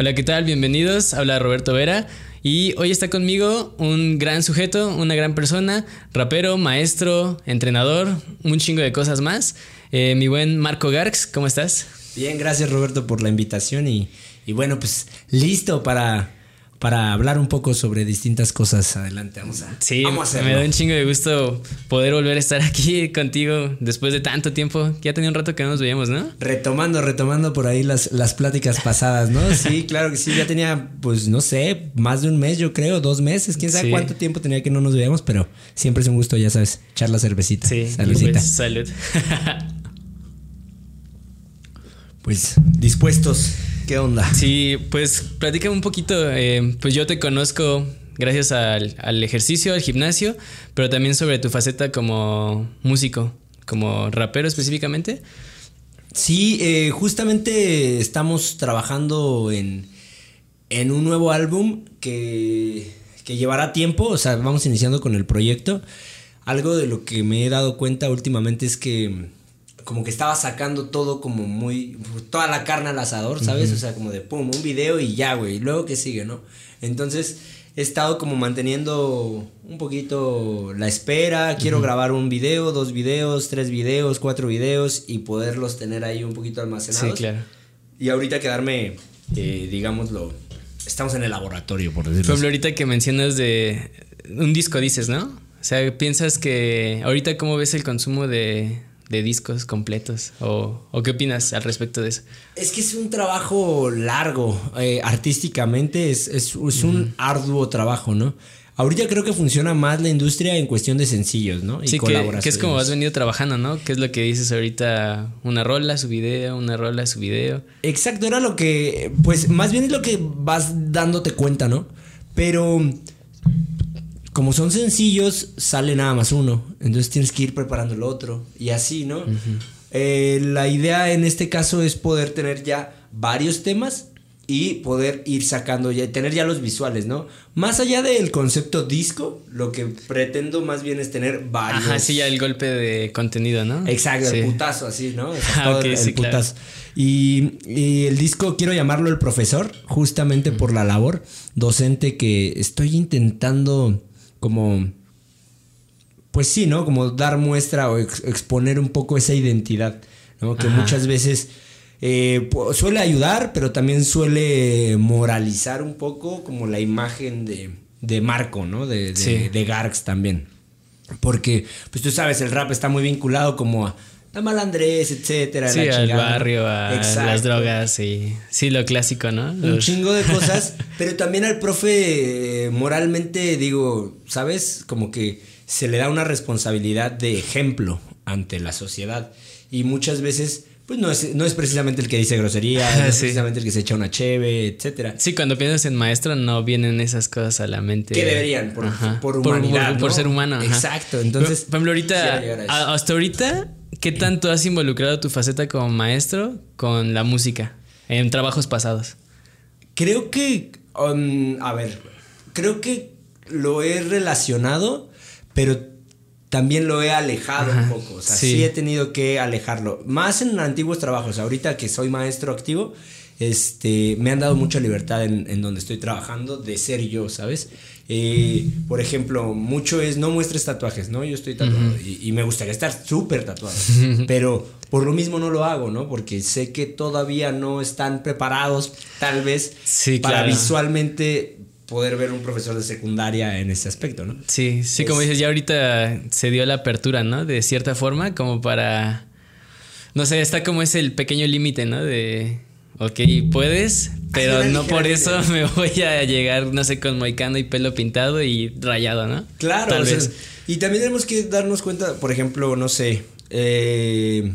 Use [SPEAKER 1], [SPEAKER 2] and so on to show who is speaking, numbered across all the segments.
[SPEAKER 1] Hola, ¿qué tal? Bienvenidos. Habla Roberto Vera. Y hoy está conmigo un gran sujeto, una gran persona, rapero, maestro, entrenador, un chingo de cosas más. Eh, mi buen Marco Garx, ¿cómo estás?
[SPEAKER 2] Bien, gracias Roberto por la invitación y, y bueno, pues listo para para hablar un poco sobre distintas cosas. Adelante, vamos a,
[SPEAKER 1] sí,
[SPEAKER 2] vamos
[SPEAKER 1] me da un chingo de gusto poder volver a estar aquí contigo después de tanto tiempo. Ya tenía un rato que no nos veíamos, ¿no?
[SPEAKER 2] Retomando, retomando por ahí las, las pláticas pasadas, ¿no? Sí, claro que sí, ya tenía, pues no sé, más de un mes, yo creo, dos meses, quién sabe cuánto tiempo tenía que no nos veíamos, pero siempre es un gusto, ya sabes, echar la cervecita.
[SPEAKER 1] Sí, Saludcita. Pues, salud.
[SPEAKER 2] pues dispuestos ¿Qué onda?
[SPEAKER 1] Sí, pues platícame un poquito. Eh, pues yo te conozco gracias al, ejercicio, al gimnasio, pero también sobre tu faceta como músico, como rapero específicamente.
[SPEAKER 2] Sí, eh, justamente estamos trabajando en, en un nuevo álbum que, que llevará tiempo, o sea, vamos iniciando con el proyecto. Algo de lo que me he dado cuenta últimamente es que como que estaba sacando todo como muy, toda la carne al asador, ¿sabes? O sea, como de pum, un video y ya, güey, luego que sigue, ¿no? Entonces he estado como manteniendo un poquito la espera, quiero grabar un video, dos videos, tres videos, cuatro videos y poderlos tener ahí un poquito almacenados.
[SPEAKER 1] Sí, claro.
[SPEAKER 2] Y ahorita quedarme, eh, digámoslo, estamos en el laboratorio, por decirlo
[SPEAKER 1] ejemplo, ahorita que mencionas de un disco, dices, ¿no? O sea, piensas que ahorita cómo ves el consumo de, de discos completos? ¿O, qué opinas al respecto de eso?
[SPEAKER 2] Es que es un trabajo largo, eh, artísticamente es, es, un arduo trabajo, ¿no? Ahorita creo que funciona más la industria en cuestión de sencillos, ¿no?
[SPEAKER 1] Y sí, que, es como has venido trabajando, ¿no? ¿Qué es lo que dices ahorita? Una rola, su video, una rola, su video.
[SPEAKER 2] Exacto, era lo que, pues más bien es lo que vas dándote cuenta, ¿no? Pero como son sencillos, sale nada más uno. Entonces tienes que ir preparando el otro. Y así, ¿no? Eh, la idea en este caso es poder tener ya varios temas y poder ir sacando ya, tener ya los visuales, ¿no? Más allá del concepto disco, lo que pretendo más bien es tener varios.
[SPEAKER 1] Ajá, sí, ya el golpe de contenido, ¿no?
[SPEAKER 2] Exacto, el putazo, así, ¿no? Ah, el putazo. Y, y, el disco quiero llamarlo El Profesor, justamente por la labor docente que estoy intentando como, pues sí, ¿no? Como dar muestra o exponer un poco esa identidad, ¿no? Que muchas veces eh, suele ayudar, pero también suele moralizar un poco como la imagen de, de Marco, ¿no? De, de, Garx también. Porque, pues tú sabes, el rap está muy vinculado como a la malandrés, etcétera.
[SPEAKER 1] Sí, al barrio, a las drogas y sí, lo clásico, ¿no?
[SPEAKER 2] Un chingo de cosas, pero también al profe eh, moralmente digo, ¿sabes? Como que se le da una responsabilidad de ejemplo ante la sociedad y muchas veces pues no es, no es precisamente el que dice grosería, no es precisamente el que se echa una cheve, etcétera.
[SPEAKER 1] Sí, cuando piensas en maestro no vienen esas cosas a la mente.
[SPEAKER 2] Que deberían, por, por humanidad.
[SPEAKER 1] Por, ser humano.
[SPEAKER 2] Exacto. Entonces.
[SPEAKER 1] Por ejemplo, ahorita, hasta ahorita, ¿qué tanto has involucrado tu faceta como maestro con la música en trabajos pasados?
[SPEAKER 2] Creo que. Um, a ver. Creo que lo he relacionado, pero también lo he alejado un poco. O sea, sí. he tenido que alejarlo. Más en antiguos trabajos. Ahorita que soy maestro activo, este, me han dado mucha libertad en, donde estoy trabajando de ser yo, ¿sabes? Eh, por ejemplo, mucho es no muestres tatuajes, ¿no? Yo estoy tatuado y, me gustaría estar súper tatuado, pero por lo mismo no lo hago, ¿no? Porque sé que todavía no están preparados, tal vez, para visualmente poder ver un profesor de secundaria en ese aspecto, ¿no?
[SPEAKER 1] Sí, sí, como dices, ya ahorita se dio la apertura, ¿no? De cierta forma, como para... No sé, está como ese el pequeño límite, ¿no? De, ok, puedes, pero no por eso me voy a llegar, no sé, con moicano y pelo pintado y rayado, ¿no?
[SPEAKER 2] Claro, Tal vez. y también tenemos que darnos cuenta, por ejemplo, no sé, eh,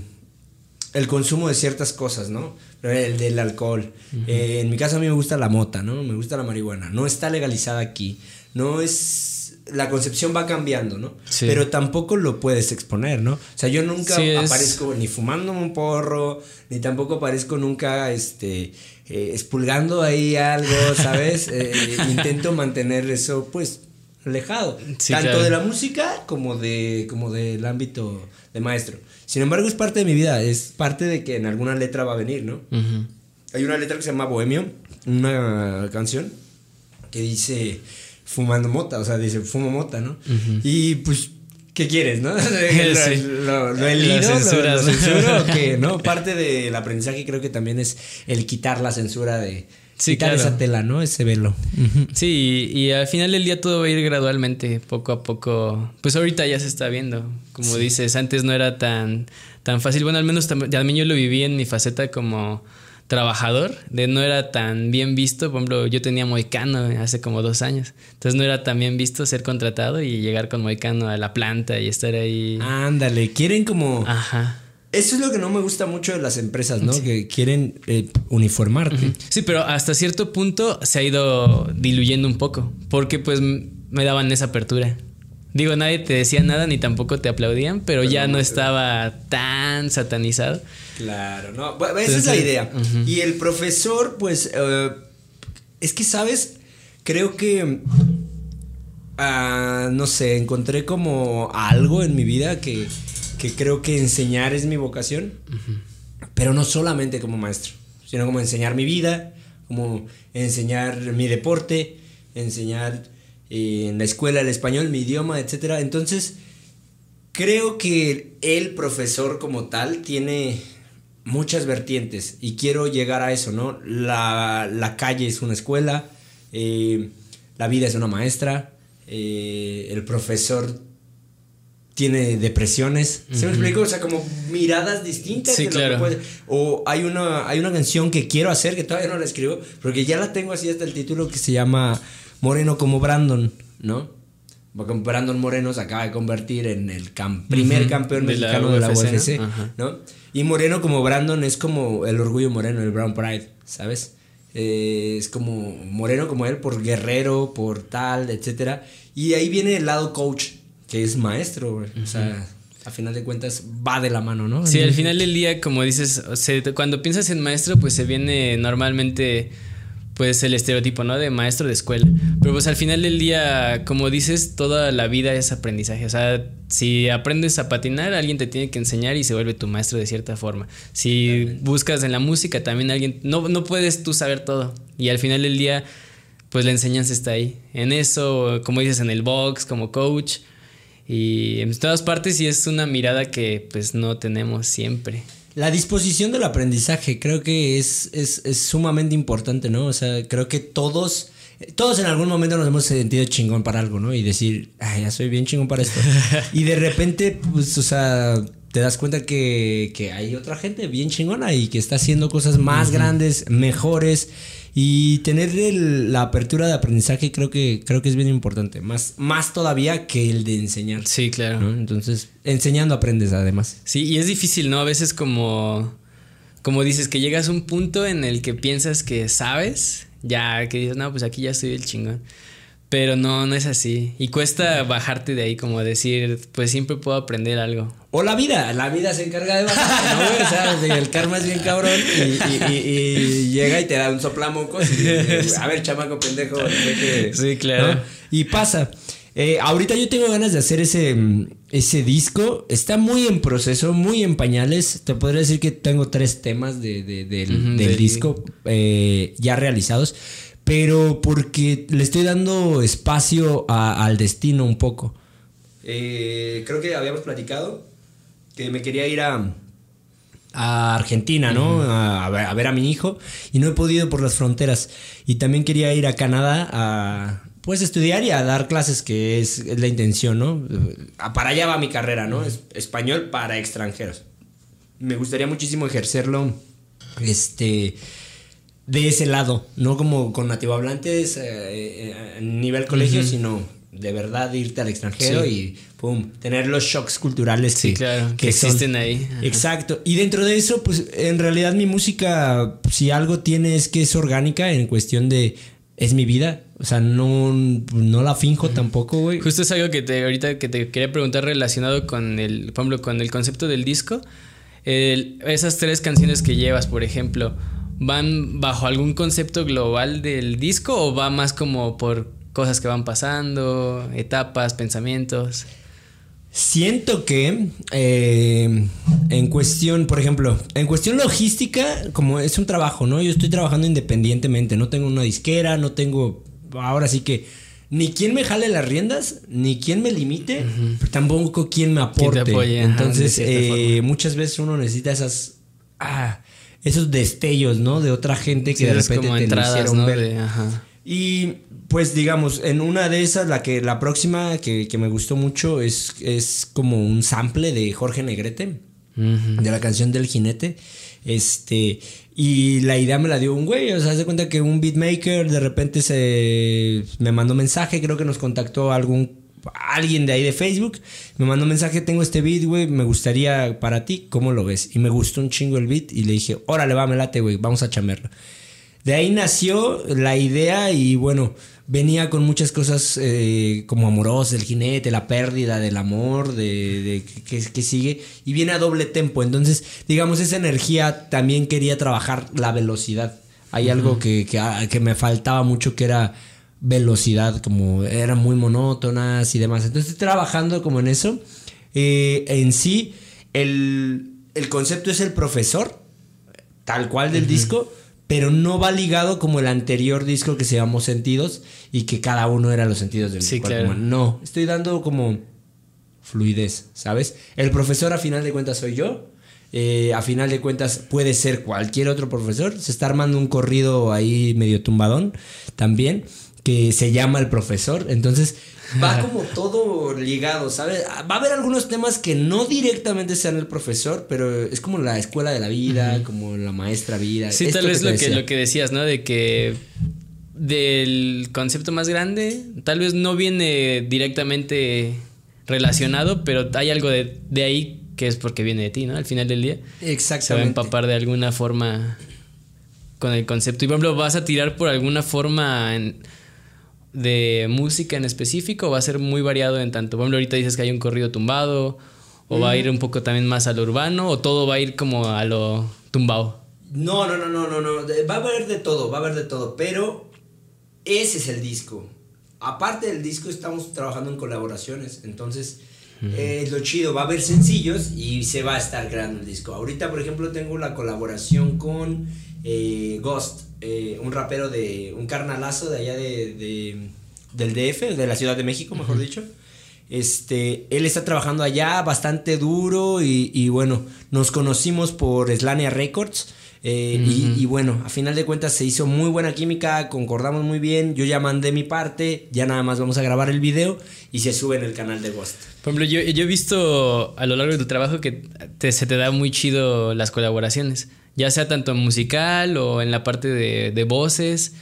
[SPEAKER 2] el consumo de ciertas cosas, ¿no? El del alcohol. Eh, en mi caso a mí me gusta la mota, ¿no? Me gusta la marihuana. No está legalizada aquí. No es... La concepción va cambiando, ¿no? Pero tampoco lo puedes exponer, ¿no? O sea, yo nunca aparezco ni fumando un porro, ni tampoco aparezco nunca, este... Eh, expulgando ahí algo, ¿sabes? Eh, intento mantener eso, pues, alejado. tanto de la música como, de, como del ámbito de maestro. Sin embargo, es parte de mi vida, es parte de que en alguna letra va a venir, ¿no? hay una letra que se llama Bohemio, una canción que dice fumando mota, o sea, dice fumo mota, ¿no? Y pues ¿Qué quieres, no? ¿Lo, lo, el lo, censuro o qué? ¿No? Parte del aprendizaje creo que también es el quitar la censura de, sí, quitar esa tela, ¿no? Ese velo.
[SPEAKER 1] Sí, y, al final del día todo va a ir gradualmente, poco a poco. Pues ahorita ya se está viendo. Como dices, antes no era tan, tan fácil. Bueno, al menos también yo lo viví en mi faceta como trabajador, de no era tan bien visto, por ejemplo, yo tenía Moicano hace como dos años, entonces no era tan bien visto ser contratado y llegar con Moicano a la planta y estar ahí.
[SPEAKER 2] Ándale, quieren como... Ajá. Eso es lo que no me gusta mucho de las empresas, ¿no? Que quieren eh, uniformarte.
[SPEAKER 1] Sí, pero hasta cierto punto se ha ido diluyendo un poco, porque pues me daban esa apertura. Digo, nadie te decía nada ni tampoco te aplaudían, pero, ya no, estaba tan satanizado.
[SPEAKER 2] Claro, no, esa es la idea. Y el profesor, pues, eh, es que, ¿sabes? Creo que, uh, no sé, encontré como algo en mi vida que, que creo que enseñar es mi vocación, pero no solamente como maestro, sino como enseñar mi vida, como enseñar mi deporte, enseñar en la escuela el español, mi idioma, etc. Entonces, creo que el profesor como tal tiene muchas vertientes y quiero llegar a eso, ¿no? La, calle es una escuela, eh, la vida es una maestra, eh, el profesor tiene depresiones. ¿Se me explico? O sea, como miradas distintas.
[SPEAKER 1] Sí, claro.
[SPEAKER 2] O hay una, hay una canción que quiero hacer que todavía no la escribo, porque ya la tengo así hasta el título que se llama Moreno como Brandon, ¿no? Porque Brandon Moreno se acaba de convertir en el primer campeón mexicano de la UFC, ¿no? Y Moreno como Brandon es como el orgullo moreno, el Brown Pride, ¿sabes? Eh, es como Moreno como él por guerrero, por tal, etcétera. Y ahí viene el lado coach, que es maestro, O sea, a final de cuentas va de la mano, ¿no?
[SPEAKER 1] Sí, al final del día, como dices, cuando piensas en maestro, pues se viene normalmente pues el estereotipo, ¿no? De maestro de escuela. Pero pues al final del día, como dices, toda la vida es aprendizaje. O sea, si aprendes a patinar, alguien te tiene que enseñar y se vuelve tu maestro de cierta forma. Si buscas en la música, también alguien, no, no puedes tú saber todo. Y al final del día, pues la enseñanza está ahí. En eso, como dices, en el box, como coach. Y en todas partes y es una mirada que pues no tenemos siempre.
[SPEAKER 2] La disposición del aprendizaje creo que es, es, sumamente importante, ¿no? O sea, creo que todos, todos en algún momento nos hemos sentido chingón para algo, ¿no? Y decir, ay, ya soy bien chingón para esto. y de repente, pues, o sea, te das cuenta que, que hay otra gente bien chingona y que está haciendo cosas más grandes, mejores. Y tener la apertura de aprendizaje creo que, creo que es bien importante. Más, más todavía que el de enseñar.
[SPEAKER 1] Sí, claro.
[SPEAKER 2] Entonces, enseñando aprendes además.
[SPEAKER 1] Sí, y es difícil, ¿no? A veces como, como dices, que llegas a un punto en el que piensas que sabes, ya que dices, no, pues aquí ya estoy el chingón. Pero no, no es así. Y cuesta bajarte de ahí, como decir, pues siempre puedo aprender algo.
[SPEAKER 2] O la vida, la vida se encarga de bajarte, ¿no? o sea, el karma es bien cabrón y, llega y te da un soplamoco. a ver, chamaco pendejo.
[SPEAKER 1] sí, claro.
[SPEAKER 2] Y pasa. Eh, ahorita yo tengo ganas de hacer ese, ese disco. Está muy en proceso, muy en pañales. Te podría decir que tengo tres temas de, del, disco eh, ya realizados pero porque le estoy dando espacio al destino un poco. Eh, creo que habíamos platicado que me quería ir a, a Argentina, ¿no? a, ver, a, mi hijo y no he podido por las fronteras. Y también quería ir a Canadá a pues estudiar y a dar clases, que es, la intención, ¿no? Para allá va mi carrera, ¿no? Es español para extranjeros. Me gustaría muchísimo ejercerlo, este de ese lado, no como con nativohablantes eh, a nivel colegio, sino de verdad irte al extranjero y pum, tener los shocks culturales
[SPEAKER 1] que, que, existen ahí.
[SPEAKER 2] Exacto. Y dentro de eso, pues en realidad mi música, si algo tiene es que es orgánica en cuestión de es mi vida. O sea, no, no la finjo tampoco, güey.
[SPEAKER 1] Justo es algo que te, ahorita que te quería preguntar relacionado con el, por ejemplo, con el concepto del disco. esas tres canciones que llevas, por ejemplo, ¿Van bajo algún concepto global del disco o va más como por cosas que van pasando, etapas, pensamientos?
[SPEAKER 2] Siento que eh, en cuestión, por ejemplo, en cuestión logística, como es un trabajo, ¿no? Yo estoy trabajando independientemente, no tengo una disquera, no tengo, ahora sí que ni quien me jale las riendas, ni quien me limite, pero tampoco quien me aporte. Entonces, eh, muchas veces uno necesita esas, ah, esos destellos, ¿no? De otra gente que de repente te hicieron ver. Y pues digamos, en una de esas, la que la próxima que, me gustó mucho es, es como un sample de Jorge Negrete, de la canción del jinete. Este, y la idea me la dio un güey, o sea, se cuenta que un beatmaker de repente se me mandó mensaje, creo que nos contactó algún alguien de ahí de Facebook, me mandó mensaje, tengo este beat, güey, me gustaría para ti, ¿cómo lo ves? Y me gustó un chingo el beat y le dije, órale, va, me late, güey, vamos a chamerlo. De ahí nació la idea y bueno, venía con muchas cosas eh, como amorosas, el jinete, la pérdida del amor, de, que, sigue, y viene a doble tempo. Entonces, digamos, esa energía también quería trabajar la velocidad. Hay algo que, ah, que, me faltaba mucho que era velocidad, como eran muy monótonas y demás. Entonces, trabajando como en eso. Eh, en sí, el, el concepto es el profesor, tal cual del disco pero no va ligado como el anterior disco que se llamó Sentidos y que cada uno era los sentidos del sí, Claro. No, estoy dando como fluidez, ¿sabes? El profesor a final de cuentas soy yo. Eh, a final de cuentas puede ser cualquier otro profesor. Se está armando un corrido ahí medio tumbadón también que se llama El Profesor. Entonces va como todo ligado, ¿sabes? Va a haber algunos temas que no directamente sean el profesor, pero es como la escuela de la vida, como la maestra vida.
[SPEAKER 1] Sí, tal vez lo que, lo que decías, ¿no? De que del concepto más grande, tal vez no viene directamente relacionado, pero hay algo de, de ahí que es porque viene de ti, ¿no? Al final del día.
[SPEAKER 2] Exactamente.
[SPEAKER 1] Se va a empapar de alguna forma con el concepto. Y por ejemplo, vas a tirar por alguna forma en de música en específico va a ser muy variado en tanto? Por ejemplo, ahorita dices que hay un corrido tumbado o va a ir un poco también más a lo urbano o todo va a ir como a lo tumbado.
[SPEAKER 2] No, no, no, no, no, no. Va a haber de todo, va a haber de todo, pero ese es el disco. Aparte del disco estamos trabajando en colaboraciones, entonces es lo chido, va a haber sencillos y se va a estar creando el disco. Ahorita, por ejemplo, tengo la colaboración con eh, Ghost, eh, un rapero de un carnalazo de allá de, del DF, de la Ciudad de México, mejor dicho. Este, él está trabajando allá bastante duro y, bueno, nos conocimos por Slania Records. Eh, y, bueno, a final de cuentas se hizo muy buena química, concordamos muy bien. Yo ya mandé mi parte, ya nada más vamos a grabar el video y se sube en el canal de Ghost.
[SPEAKER 1] Por ejemplo, yo, he visto a lo largo de tu trabajo que se te da muy chido las colaboraciones ya sea tanto musical o en la parte de, voces.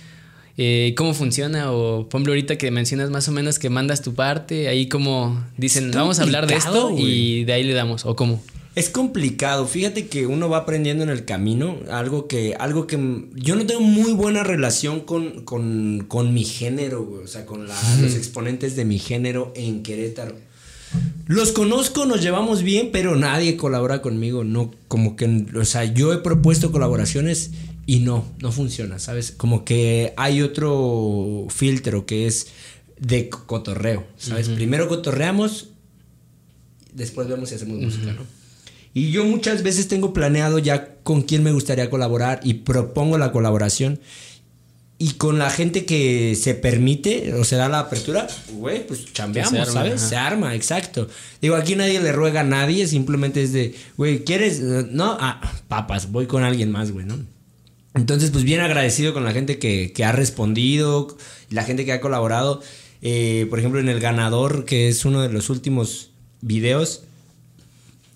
[SPEAKER 1] Eh, ¿Cómo funciona? O, por ejemplo, ahorita que mencionas más o menos que mandas tu parte, ahí como dicen, vamos a hablar de esto y de ahí le damos, ¿o cómo?
[SPEAKER 2] Es complicado, fíjate que uno va aprendiendo en el camino, algo que, algo que yo no tengo muy buena relación con, con, mi género, o sea, con los exponentes de mi género en Querétaro. Los conozco, nos llevamos bien, pero nadie colabora conmigo. No, como que, o sea, yo he propuesto colaboraciones y no, no funciona, ¿sabes? Como que hay otro filtro que es de cotorreo, ¿sabes? Primero cotorreamos, después vemos si hacemos música, ¿no? Y yo muchas veces tengo planeado ya con quién me gustaría colaborar y propongo la colaboración y con la gente que se permite o se da la apertura, güey, pues chambeamos, ¿sabes? Se arma, exacto. Digo, aquí nadie le ruega a nadie, simplemente es de, güey, ¿quieres? No, ah, papas, voy con alguien más, güey, ¿no? Entonces, pues bien agradecido con la gente que, que ha respondido, la gente que ha colaborado. Eh, por ejemplo, en El Ganador, que es uno de los últimos videos,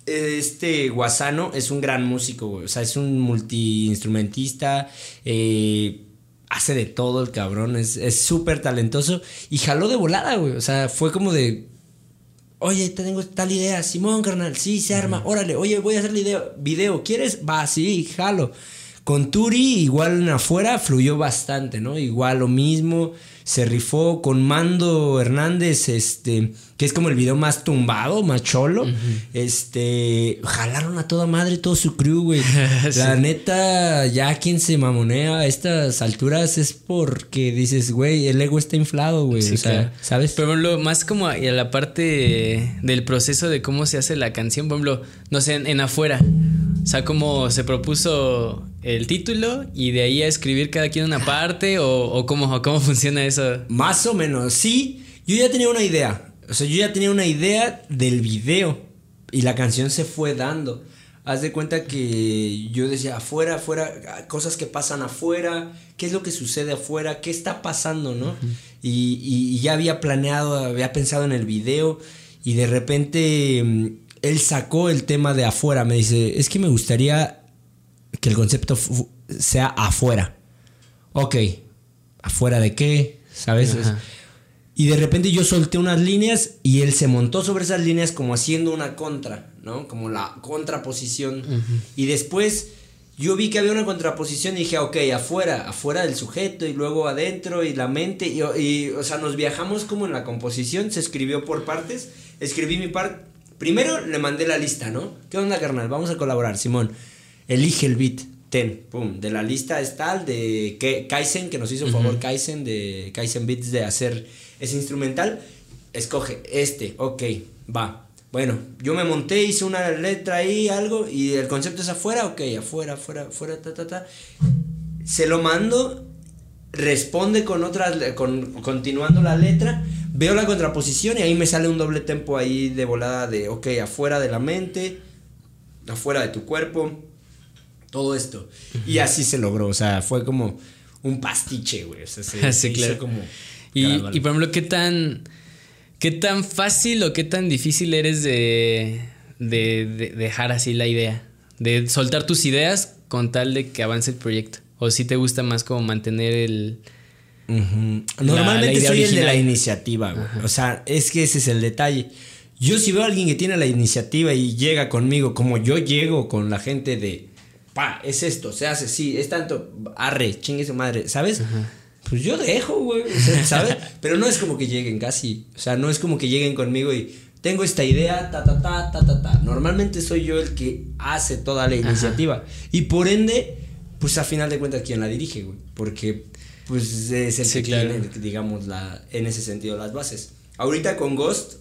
[SPEAKER 2] este Guasano es un gran músico, güey. O sea, es un multiinstrumentista. Eh, hace de todo el cabrón, es súper talentoso y jaló de volada, güey. O sea, fue como de, oye, tengo tal idea, Simón, carnal, sí, se arma, órale, oye, voy a hacer video, video, ¿quieres? Va, sí, jalo. Con Turi, igual afuera, fluyó bastante, ¿no? Igual lo mismo se rifó con Mando Hernández, este, que es como el video más tumbado, más cholo. Este, jalaron a toda madre todo su crew, güey. La neta, ya quien se mamonea a estas alturas es porque dices, güey, el ego está inflado, güey. o sea, ¿sabes?
[SPEAKER 1] Pero, lo más como a la parte del proceso de cómo se hace la canción, por ejemplo, no sé, en afuera. O sea, como se propuso el título y de ahí a escribir cada quien una parte o, cómo, cómo funciona eso.
[SPEAKER 2] Más o menos, sí. Yo ya tenía una idea. O sea, yo ya tenía una idea del video y la canción se fue dando. Haz de cuenta que yo decía afuera, afuera, cosas que pasan afuera, qué es lo que sucede afuera, qué está pasando, ¿no? y, y, ya había planeado, había pensado en el video y de repente mm, él sacó el tema de afuera. Me dice, es que me gustaría que el concepto sea afuera. Ok, ¿afuera de qué? ¿Sabes? Y de repente yo solté unas líneas y él se montó sobre esas líneas como haciendo una contra, ¿no? Como la contraposición. Y después yo vi que había una contraposición y dije, ok, afuera, afuera del sujeto y luego adentro y la mente. Y, y o sea, nos viajamos como en la composición, se escribió por partes. Escribí mi parte. Primero le mandé la lista, ¿no? ¿Qué onda, carnal? Vamos a colaborar, Simón elige el beat, ten, pum, de la lista está el de Kaizen, que nos hizo favor Kaizen, de Kaizen Beats de hacer ese instrumental, escoge este, ok, va. Bueno, yo me monté, hice una letra ahí, algo, y el concepto es afuera, ok, afuera, afuera, afuera, ta, ta, ta. Se lo mando, responde con otras, con, continuando la letra, veo la contraposición y ahí me sale un doble tempo ahí de volada de, ok, afuera de la mente, afuera de tu cuerpo, todo esto. Y así se logró, o sea, fue como un pastiche, güey. O sea, se,
[SPEAKER 1] hizo como... Y, y, por ejemplo, ¿qué tan, ¿qué tan fácil o qué tan difícil eres de, de, dejar así la idea? De soltar tus ideas con tal de que avance el proyecto. ¿O si te gusta más como mantener el...
[SPEAKER 2] Normalmente soy el de la iniciativa, güey. O sea, es que ese es el detalle. Yo si veo a alguien que tiene la iniciativa y llega conmigo, como yo llego con la gente de pa, es esto, se hace, sí, es tanto, arre, chingue su madre, ¿sabes? Pues yo dejo, güey, ¿sabes? Pero no es como que lleguen casi, o sea, no es como que lleguen conmigo y tengo esta idea, ta, ta, ta, ta, ta, ta. Normalmente soy yo el que hace toda la iniciativa. Y por ende, pues a final de cuentas, ¿quién la dirige, güey? Porque, pues es el que tiene, digamos, la, en ese sentido, las bases. Ahorita con Ghost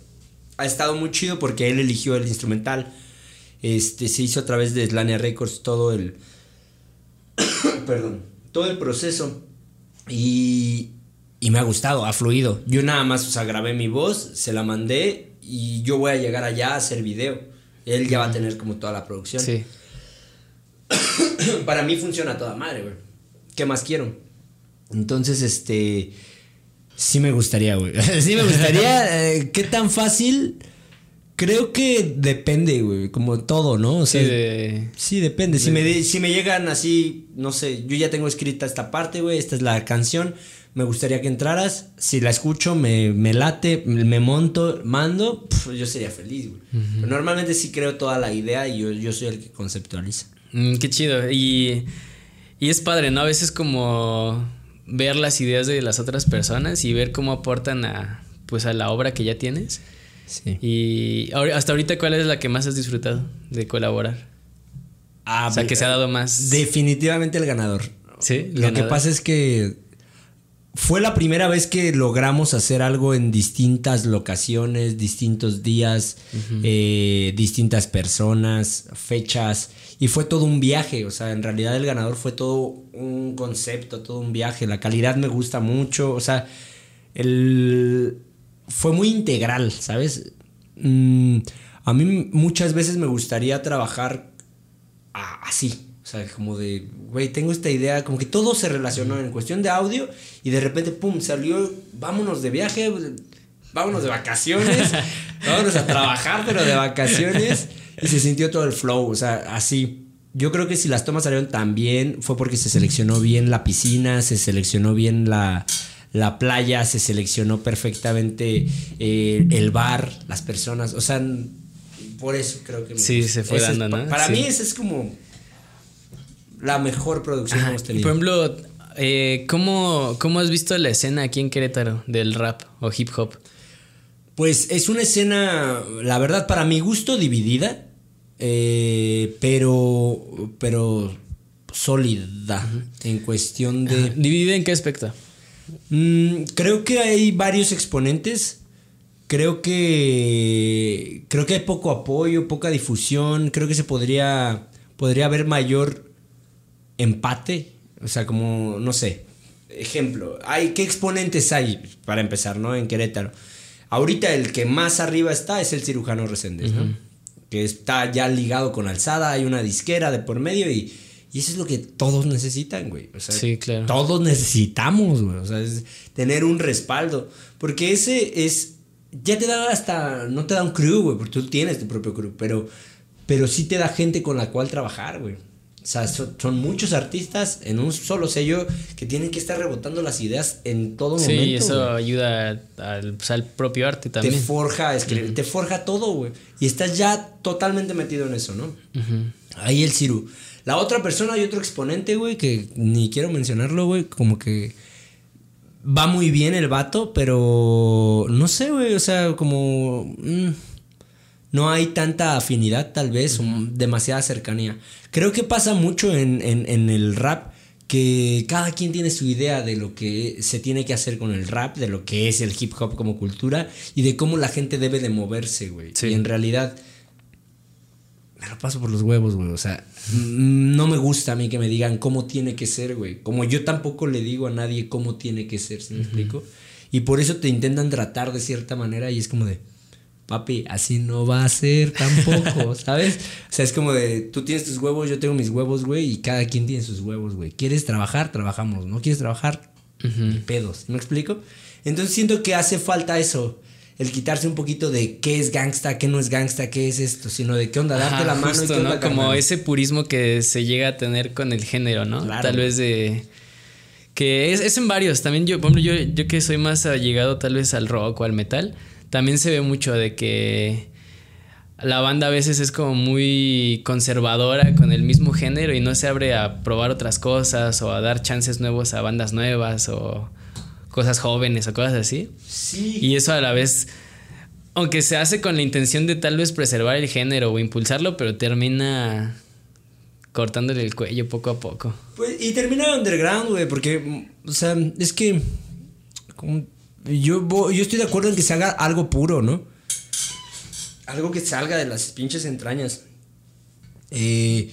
[SPEAKER 2] ha estado muy chido porque él eligió el instrumental este, se hizo a través de Slania Records todo el. perdón. Todo el proceso. Y, y me ha gustado, ha fluido. Yo nada más, o sea, grabé mi voz, se la mandé y yo voy a llegar allá a hacer video. Él ya va a tener como toda la producción. Sí. Para mí funciona toda madre, güey. ¿Qué más quiero? Entonces, este. Sí me gustaría, güey. sí me gustaría. Eh, ¿Qué tan fácil? Creo que depende, güey, como todo, ¿no? O sea, sí, depende. si, me, si me llegan así, no sé, yo ya tengo escrita esta parte, güey, esta es la canción, me gustaría que entraras, si la escucho, me, me late, me monto, mando, yo sería feliz, güey. Normalmente sí creo toda la idea y yo, yo soy el que conceptualiza.
[SPEAKER 1] Mm, qué chido. Y, y es padre, ¿no? A veces como ver las ideas de las otras personas y ver cómo aportan a, pues, a la obra que ya tienes. Sí. Y hasta ahorita, ¿cuál es la que más has disfrutado de colaborar? Ah, o sea, que se ha dado más.
[SPEAKER 2] Definitivamente el ganador. Sí. Lo que pasa es que fue la primera vez que logramos hacer algo en distintas locaciones, distintos días, eh, distintas personas, fechas. Y fue todo un viaje. O sea, en realidad el ganador fue todo un concepto, todo un viaje. La calidad me gusta mucho. O sea, el, fue muy integral, ¿sabes? Mm, a mí muchas veces me gustaría trabajar así. O sea, como de, güey, tengo esta idea, como que todo se relacionó en cuestión de audio y de repente, pum, salió, vámonos de viaje, vámonos de vacaciones, vámonos a trabajar, pero de vacaciones y se sintió todo el flow, o sea, así. Yo creo que si las tomas salieron tan bien fue porque se seleccionó bien la piscina, se seleccionó bien la, la playa, se seleccionó perfectamente eh, el bar, las personas, o sea, por eso creo que...
[SPEAKER 1] sí, se fue dando, ¿no?
[SPEAKER 2] Para mí ese es como la mejor producción que hemos tenido.
[SPEAKER 1] Por ejemplo, eh, ¿cómo, ¿cómo has visto la escena aquí en Querétaro del rap o hip hop?
[SPEAKER 2] Pues es una escena, la verdad, para mi gusto, dividida, eh, pero, pero sólida en cuestión de...
[SPEAKER 1] ¿Dividida en qué aspecto?
[SPEAKER 2] Mm, creo que hay varios exponentes. Creo que creo que hay poco apoyo, poca difusión. Creo que se podría podría haber mayor empate, o sea, como no sé. Ejemplo, hay qué exponentes hay para empezar, ¿no? En Querétaro. Ahorita el que más arriba está es el cirujano Reséndez, ¿no? Que está ya ligado con alzada, hay una disquera de por medio y y eso es lo que todos necesitan, güey. O sea,
[SPEAKER 1] sí, claro.
[SPEAKER 2] Todos necesitamos, güey. O sea, es tener un respaldo. Porque ese es. Ya te da hasta. No te da un crew, güey, porque tú tienes tu propio crew. Pero, pero sí te da gente con la cual trabajar, güey. O sea, son, muchos artistas en un solo sello que tienen que estar rebotando las ideas en todo momento.
[SPEAKER 1] Sí, eso ayuda pues, al, propio arte también.
[SPEAKER 2] Te forja escribir, te forja todo, güey. Y estás ya totalmente metido en eso, ¿no? Ahí el Ciru. La otra persona y otro exponente, güey, que ni quiero mencionarlo, güey, como que va muy bien el vato, pero no sé, güey, o sea, como... Mm, no hay tanta afinidad, tal vez, demasiada cercanía. Creo que pasa mucho en, en, el rap que cada quien tiene su idea de lo que se tiene que hacer con el rap, de lo que es el hip hop como cultura y de cómo la gente debe de moverse, güey. Y en realidad me lo paso por los huevos, güey. O sea, no me gusta a mí que me digan cómo tiene que ser, güey. Como yo tampoco le digo a nadie cómo tiene que ser, ¿se me explico? Y por eso te intentan tratar de cierta manera y es como de, papi, así no va a ser tampoco, ¿sabes? O sea, es como de, tú tienes tus huevos, yo tengo mis huevos, güey, y cada quien tiene sus huevos, güey. ¿Quieres trabajar? Trabajamos. ¿No quieres trabajar? pedos, ¿me explico? Entonces siento que hace falta eso el quitarse un poquito de qué es gangsta, qué no es gangsta, qué es esto, sino de qué onda, darte la mano y qué
[SPEAKER 1] ¿no? Como ese purismo que se llega a tener con el género, ¿no? Tal vez de que es, en varios, también yo, por ejemplo, yo, yo que soy más allegado tal vez al rock o al metal, también se ve mucho de que la banda a veces es como muy conservadora con el mismo género y no se abre a probar otras cosas o a dar chances nuevos a bandas nuevas o cosas jóvenes o cosas así.
[SPEAKER 2] Sí.
[SPEAKER 1] Y eso a la vez, aunque se hace con la intención de tal vez preservar el género o impulsarlo, pero termina cortándole el cuello poco a poco.
[SPEAKER 2] Pues, y termina underground, güey, porque, o sea, es que yo, yo estoy de acuerdo en que se haga algo puro, ¿no? Algo que salga de las pinches entrañas. Eh,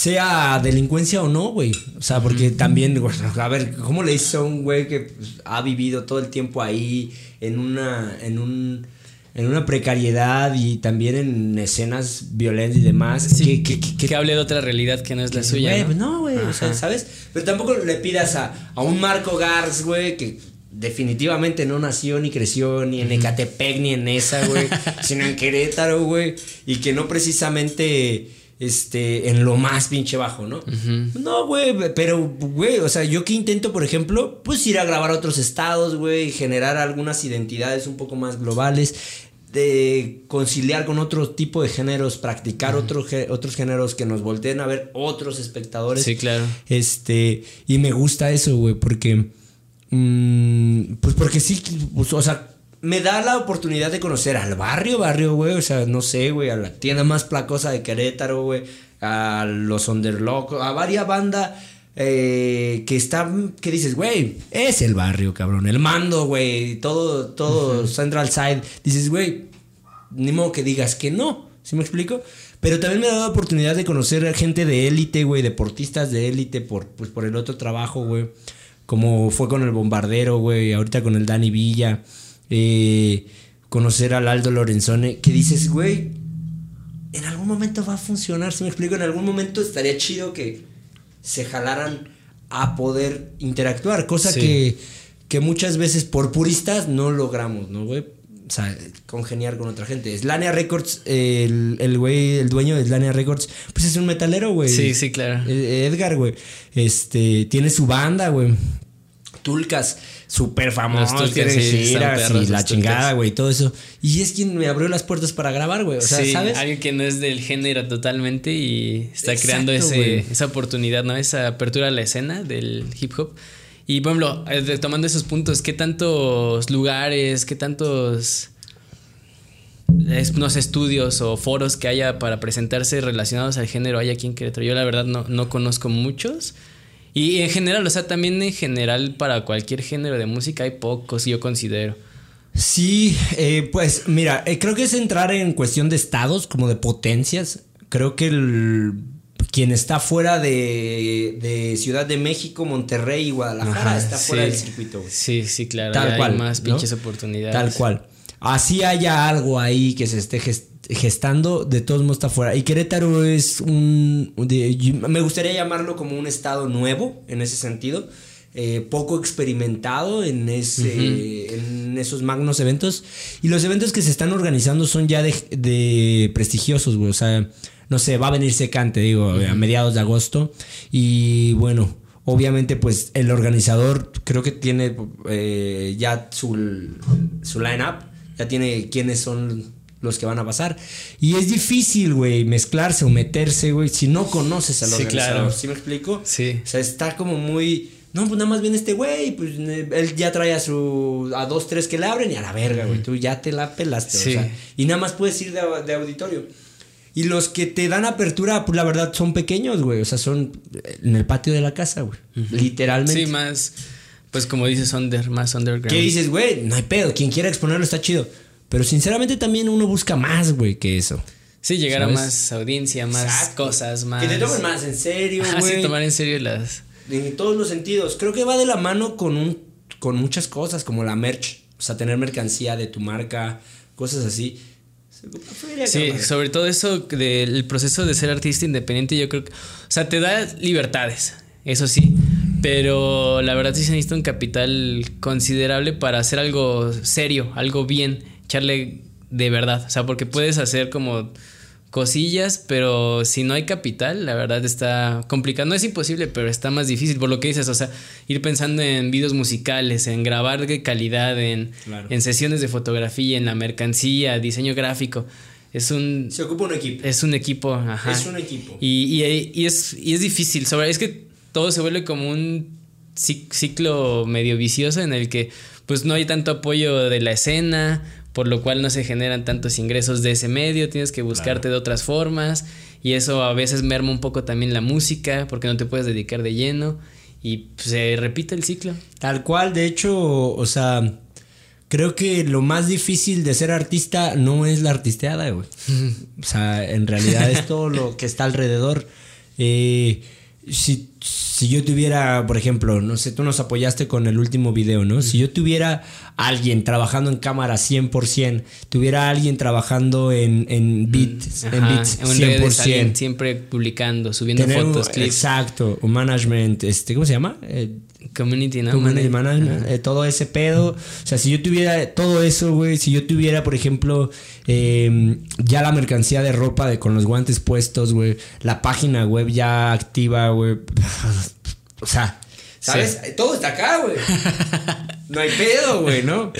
[SPEAKER 2] sea delincuencia o no, güey. O sea, porque también, a ver, ¿cómo le hizo a un güey que pues, ha vivido todo el tiempo ahí en una, en un, en una precariedad y también en escenas violentas y demás?
[SPEAKER 1] Sí, que, que, hable de otra realidad que no es la suya.
[SPEAKER 2] ¿no? Pues no, güey, o sea, ¿sabes? Pero tampoco le pidas a, a un Marco Gars, güey, que definitivamente no nació ni creció ni en Ecatepec ni en esa, güey, sino en Querétaro, güey, y que no precisamente este, en lo más pinche bajo, ¿no? No, güey, pero, güey, o sea, yo que intento, por ejemplo, pues ir a grabar a otros estados, güey, generar algunas identidades un poco más globales, de conciliar con otro tipo de géneros, practicar otros géneros que nos volteen a ver otros espectadores.
[SPEAKER 1] Sí, claro.
[SPEAKER 2] Este, y me gusta eso, güey, porque, mm, pues porque sí, pues, o sea, me da la oportunidad de conocer al barrio, barrio, güey. O sea, no sé, güey, a la tienda más placosa de Querétaro, güey. A los Underlock, a varias bandas eh, que están, que dices, güey, es el barrio, cabrón. El mando, güey. Todo, todo Central Side. Dices, güey, ni modo que digas que no. ¿Sí me explico? Pero también me ha dado la oportunidad de conocer a gente de élite, güey, deportistas de élite por, pues, por el otro trabajo, güey. Como fue con el bombardero, güey, ahorita con el Dani Villa. Eh, conocer al Aldo Lorenzone, que dices, güey, en algún momento va a funcionar, si me explico, en algún momento estaría chido que se jalaran a poder interactuar, cosa que, que muchas veces por puristas no logramos, ¿no, güey? O sea, congeniar con otra gente. Slania Records, el, el güey, el dueño de Slania Records, pues es un metalero, güey.
[SPEAKER 1] Sí, sí, claro.
[SPEAKER 2] Edgar, güey. Este, tiene su banda, güey Tulcas súper famosos, tienen giras y la chingada, güey, todo eso. Y es quien me abrió las puertas para grabar, güey. O sea,
[SPEAKER 1] sí,
[SPEAKER 2] ¿sabes?
[SPEAKER 1] Alguien que no es del género totalmente y está creando ese, esa oportunidad, ¿no? Esa apertura a la escena del hip hop. Y, por ejemplo, eh, tomando esos puntos, ¿qué tantos lugares, qué tantos unos estudios o foros que haya para presentarse relacionados al género hay aquí en Querétaro. Yo la verdad no, no conozco muchos. Y en general, o sea, también en general para cualquier género de música hay pocos, yo considero.
[SPEAKER 2] Sí, eh, pues mira, eh, creo que es entrar en cuestión de estados, como de potencias. Creo que el, quien está fuera de, Ciudad de México, Monterrey y Guadalajara está fuera del circuito.
[SPEAKER 1] Sí, sí, claro. Tal cual. Hay más pinches oportunidades.
[SPEAKER 2] Tal cual así haya algo ahí que se esté gestando, de todos modos está fuera. Y Querétaro es un... me gustaría llamarlo como un estado nuevo en ese sentido. Eh, poco experimentado en, ese, en esos magnos eventos. Y los eventos que se están organizando son ya de, prestigiosos, güey. O sea, no sé, va a venir secante, digo, a mediados de agosto. Y bueno, obviamente, pues el organizador creo que tiene eh, ya su, su line-up ya tiene quiénes son los que van a pasar. Y es difícil, güey, mezclarse o meterse, güey, si no conoces al sí, organizador. Claro. ¿Sí me explico?
[SPEAKER 1] Sí.
[SPEAKER 2] O sea, está como muy... No, pues nada más viene este güey, pues él ya trae a su... a dos, tres que le abren y a la verga, güey. Tú ya te la pelaste, sí. o sea, y nada más puedes ir de, auditorio. Y los que te dan apertura, pues la verdad son pequeños, güey. O sea, son en el patio de la casa, güey. Literalmente.
[SPEAKER 1] Sí, más pues como dices, under, más underground.
[SPEAKER 2] ¿Qué dices, güey? No hay pedo. Quien quiera exponerlo está chido. Pero sinceramente también uno busca más, güey, que eso.
[SPEAKER 1] Sí, llegar a más audiencia, más cosas, más.
[SPEAKER 2] Que te tomen más en serio, güey.
[SPEAKER 1] sí, tomar en serio las.
[SPEAKER 2] En todos los sentidos. Creo que va de la mano con un. con muchas cosas, como la merch. O sea, tener mercancía de tu marca, cosas así.
[SPEAKER 1] Sí, sobre todo eso del proceso de ser artista independiente, yo creo que. O sea, te da libertades, eso sí. Pero la verdad sí se necesita un capital considerable para hacer algo serio, algo bien, echarle de verdad. O sea, porque puedes hacer como cosillas, pero si no hay capital, la verdad está complicado. No es imposible, pero está más difícil por lo que dices. O sea, ir pensando en videos musicales, en grabar de calidad, en, en sesiones de fotografía, en la mercancía, diseño gráfico. Es un.
[SPEAKER 2] Se ocupa un equipo.
[SPEAKER 1] Es un equipo, ajá.
[SPEAKER 2] Es un equipo.
[SPEAKER 1] Y, y, y es, y es difícil. Sobre, es que todo se vuelve como un ciclo medio vicioso en el que pues no hay tanto apoyo de la escena, por lo cual no se generan tantos ingresos de ese medio, tienes que buscarte de otras formas y eso a veces merma un poco también la música porque no te puedes dedicar de lleno y se repite el ciclo.
[SPEAKER 2] Tal cual, de hecho, o sea, creo que lo más difícil de ser artista no es la artisteada, güey. o sea, en realidad es todo lo que está alrededor. Eh, si, si yo tuviera, por ejemplo, no sé, tú nos apoyaste con el último video, ¿no? Si yo tuviera alguien trabajando en cámara 100%, tuviera alguien trabajando en, en beats, en beats 100%.
[SPEAKER 1] siempre publicando, subiendo fotos, clips.
[SPEAKER 2] Exacto, un management, este, ¿cómo se llama?
[SPEAKER 1] Eh, Community, ¿no?
[SPEAKER 2] Community management, eh, todo ese pedo. O sea, si yo tuviera todo eso, güey, si yo tuviera, por ejemplo, em, ya la mercancía de ropa de con los guantes puestos, güey, la página web ya activa, güey. O sea, ¿sabes? Todo está acá, güey. no hay pedo, güey, ¿no?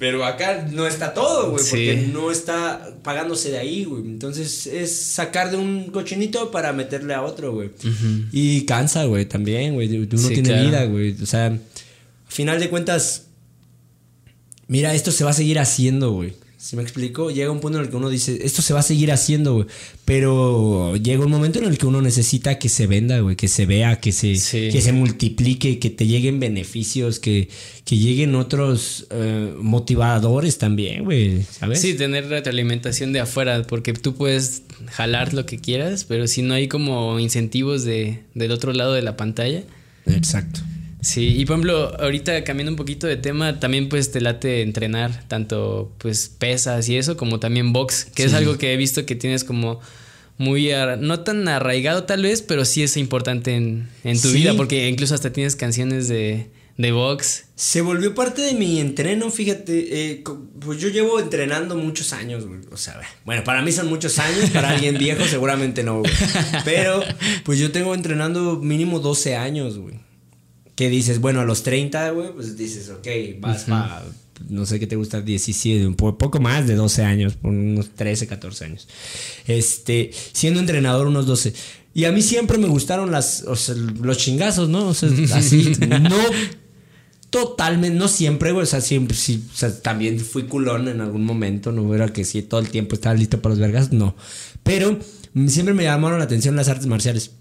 [SPEAKER 2] Pero acá no está todo, güey, porque no está pagándose de ahí, güey. Entonces es sacar de un cochinito para meterle a otro, güey. Y cansa, güey, también, güey. Uno tiene vida, güey. O sea, al final de cuentas, mira, esto se va a seguir haciendo, güey. Si me explico? Llega un punto en el que uno dice, esto se va a seguir haciendo, güey. Pero llega un momento en el que uno necesita que se venda, güey, que se vea, que se, que se multiplique, que te lleguen beneficios, que, que lleguen otros eh, motivadores también, güey, ¿sabes?
[SPEAKER 1] Sí, tener retroalimentación de afuera, porque tú puedes jalar lo que quieras, pero si no hay como incentivos de, del otro lado de la pantalla.
[SPEAKER 2] Exacto.
[SPEAKER 1] Sí, y por ejemplo, ahorita cambiando un poquito de tema, también pues te late entrenar tanto pues pesas y eso, como también box, que es algo que he visto que tienes como muy, no tan arraigado tal vez, pero sí es importante en, tu vida, porque incluso hasta tienes canciones de, de box.
[SPEAKER 2] Se volvió parte de mi entreno, fíjate, eh, pues yo llevo entrenando muchos años, güey. O sea, bueno, para mí son muchos años, para alguien viejo seguramente no, güey. Pero pues yo tengo entrenando mínimo 12 años, güey que dices, bueno, a los 30, güey, pues dices, ok, vas para, no sé qué te gusta, 17, un poco más de 12 años, unos 13, 14 años. Este, siendo entrenador unos 12. Y a mí siempre me gustaron las, los chingazos, ¿no? O sea, así, no totalmente, no siempre, güey, o sea, siempre, sí, o sea, también fui culón en algún momento, no era que sí, todo el tiempo estaba listo para los vergas, no. Pero siempre me llamaron la atención las artes marciales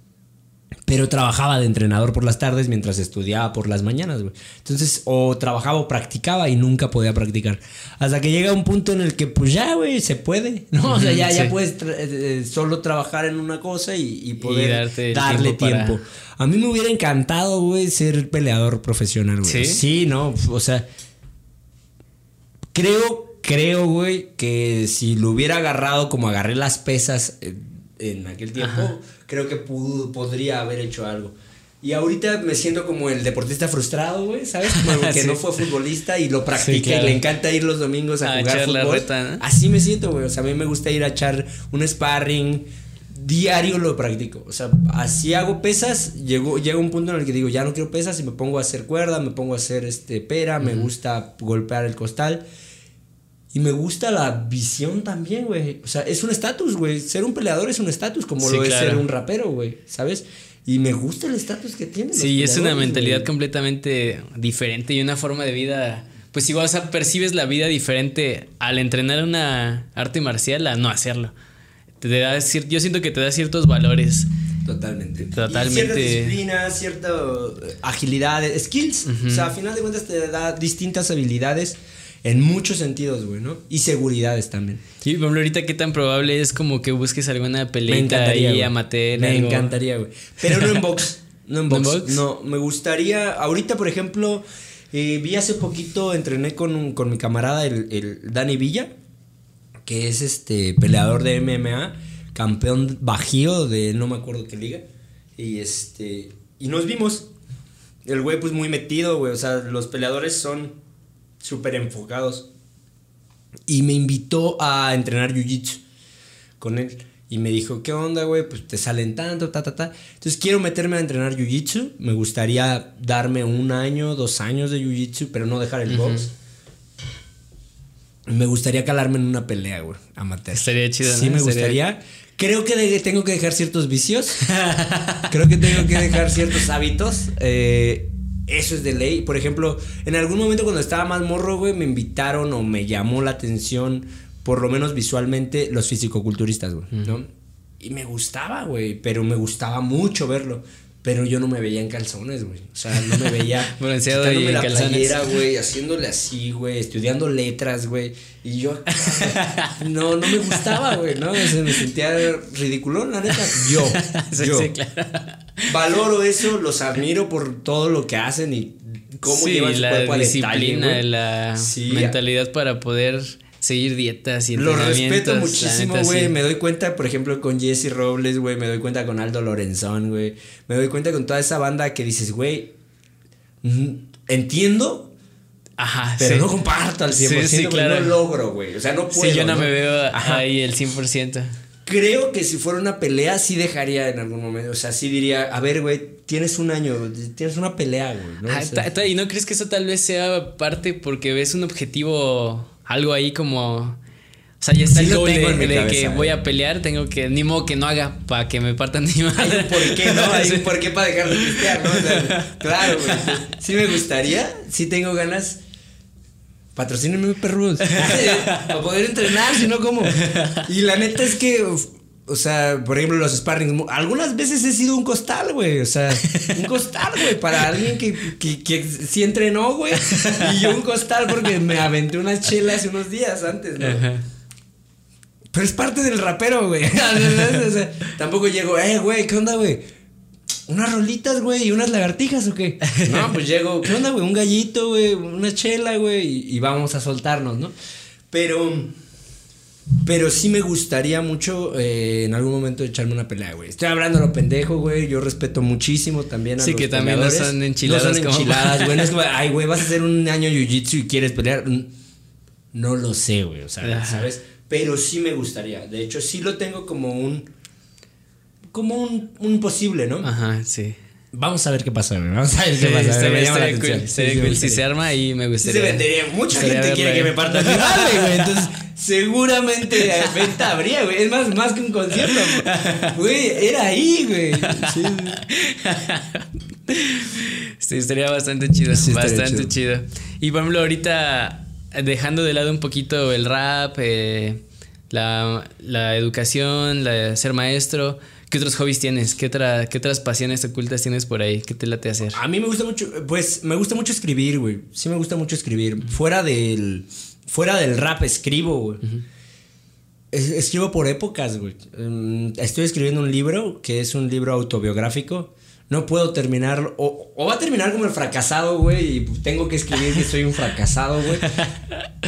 [SPEAKER 2] pero trabajaba de entrenador por las tardes mientras estudiaba por las mañanas, güey. Entonces, o trabajaba o practicaba y nunca podía practicar. Hasta que llega un punto en el que, pues ya, güey, se puede, ¿no? O sea, ya, ya puedes eh, solo trabajar en una cosa y, poder darle tiempo. A mí me hubiera encantado, güey, ser peleador profesional, güey. Sí, sí ¿no? O sea, creo, creo, güey, que si lo hubiera agarrado como agarré las pesas en aquel tiempo creo que pudo, podría haber hecho algo. Y ahorita me siento como el deportista frustrado, güey, ¿sabes? Como el que no fue futbolista y lo practica y le encanta ir los domingos a, jugar fútbol. Así me siento, güey. O sea, a mí me gusta ir a echar un sparring. Diario lo practico. O sea, así hago pesas. Llego, llega un punto en el que digo, ya no quiero pesas y me pongo a hacer cuerda, me pongo a hacer este pera, me gusta golpear el costal. Y me gusta la visión también, güey. O sea, es un estatus, güey. Ser un peleador es un estatus, como lo es ser un rapero, güey. ¿Sabes? Y me gusta el estatus que tiene.
[SPEAKER 1] Sí, es una mentalidad completamente diferente y una forma de vida. Pues igual, o sea, percibes la vida diferente al entrenar una arte marcial a no hacerlo. Te da, yo siento que te da ciertos valores.
[SPEAKER 2] Totalmente.
[SPEAKER 1] Totalmente.
[SPEAKER 2] cierta disciplina, cierta agilidad, skills. O sea, a final de cuentas te da distintas habilidades en muchos sentidos, güey, ¿no? Y seguridades también.
[SPEAKER 1] Sí, por ahorita qué tan probable es como que busques alguna pelea ahí amateur.
[SPEAKER 2] Me encantaría, güey. Pero no en box. No en box. ¿No, me gustaría. Ahorita, por ejemplo, eh, vi hace poquito, entrené con, con mi camarada, el, el Dani Villa, que es este peleador de MMA, campeón bajío de no me acuerdo qué liga. Y este. Y nos vimos. El güey, pues muy metido, güey. O sea, los peleadores son súper enfocados. Y me invitó a entrenar jiu-jitsu con él. Y me dijo, ¿qué onda, güey? Pues te salen tanto, ta, ta, ta. Entonces quiero meterme a entrenar jiu-jitsu. Me gustaría darme un año, dos años de jiu-jitsu, pero no dejar el box. Me gustaría calarme en una pelea, güey, amateur.
[SPEAKER 1] Estaría chido,
[SPEAKER 2] Sí, me gustaría. Creo que tengo que dejar ciertos vicios. Creo que tengo que dejar ciertos hábitos. Eh, eso es de ley. Por ejemplo, en algún momento cuando estaba más morro, güey, me invitaron o me llamó la atención, por lo menos visualmente, los fisicoculturistas, güey, ¿no? Y me gustaba, güey, pero me gustaba mucho verlo. Pero yo no me veía en calzones, güey. O sea, no me veía quitándome la playera, güey, haciéndole así, güey, estudiando letras, güey. Y yo no, no me gustaba, güey, ¿no? me sentía ridículo, la neta. Yo, yo. Valoro eso, los admiro por todo lo que hacen y cómo llevan su cuerpo a
[SPEAKER 1] disciplina, la mentalidad para poder seguir dietas y
[SPEAKER 2] Lo respeto muchísimo, güey. Me doy cuenta, por ejemplo, con Jesse Robles, güey. Me doy cuenta con Aldo Lorenzón, güey. Me doy cuenta con toda esa banda que dices, güey, entiendo.
[SPEAKER 1] Ajá,
[SPEAKER 2] pero no comparto al 100%, sí, claro. no logro, güey. O sea, no puedo.
[SPEAKER 1] Sí, yo no, me veo ahí el 100%.
[SPEAKER 2] Creo que si fuera una pelea, sí dejaría en algún momento. O sea, sí diría, a ver, güey, tienes un año, tienes una pelea, güey. ¿no?
[SPEAKER 1] Ah, ¿Y no crees que eso tal vez sea parte porque ves un objetivo algo ahí como... O sea, ya está el gol de, que voy a pelear, tengo que, ni modo que no haga para que me partan ni
[SPEAKER 2] madre. Por qué, ¿no? Hay un por qué para dejar de pistear, ¿no? O sea, claro, güey. Sí me gustaría, sí tengo ganas. Patrocínenme perros. para poder entrenar, si no, ¿cómo? Y la neta es que o sea, por ejemplo, los sparring. Algunas veces he sido un costal, güey. O sea, un costal, güey. Para alguien que, que, que sí entrenó, güey. Y yo un costal porque me aventé una chela hace unos días antes, ¿no? Pero es parte del rapero, güey. o sea, tampoco llego, eh, güey, ¿qué onda, güey? ¿Unas rolitas, güey? ¿Y unas lagartijas o qué? No, pues llego, ¿qué onda, güey? Un gallito, güey, una chela, güey, y, y vamos a soltarnos, ¿no? Pero pero sí me gustaría mucho eh, en algún momento echarme una pelea, güey. Estoy hablando a lo pendejo, güey. Yo respeto muchísimo también a
[SPEAKER 1] sí, que también no son enchiladas.
[SPEAKER 2] No son enchiladas, güey. es como, ay, güey, vas a hacer un año jiu-jitsu y quieres pelear. No lo sé, güey. O sea, ¿sabes? Pero sí me gustaría. De hecho, sí lo tengo como un. Como un, un posible, ¿no?
[SPEAKER 1] Ajá, sí.
[SPEAKER 2] Vamos a ver qué pasa, güey. Vamos a ver qué pasa. me llama la
[SPEAKER 1] atención. Cool. si se arma ahí me gustaría.
[SPEAKER 2] se vendería. Mucha gente quiere que me parta mi madre, güey. Entonces, seguramente venta habría, güey. Es más, más que un concierto. Güey, era ahí, güey. Sí.
[SPEAKER 1] sí, estaría bastante chido. bastante chido. Y por ejemplo, ahorita, dejando de lado un poquito el rap, eh, la, la educación, la, ser maestro ¿Qué otros hobbies tienes? ¿Qué, otra, ¿Qué otras pasiones ocultas tienes por ahí? ¿Qué te late hacer?
[SPEAKER 2] A mí me gusta mucho, pues me gusta mucho escribir, güey. Sí me gusta mucho escribir. Fuera del, fuera del rap escribo, güey. Escribo por épocas, güey. Mm, estoy escribiendo un libro que es un libro autobiográfico. No puedo terminarlo. O, o va a terminar como el fracasado, güey. Y tengo que escribir que soy un fracasado, güey.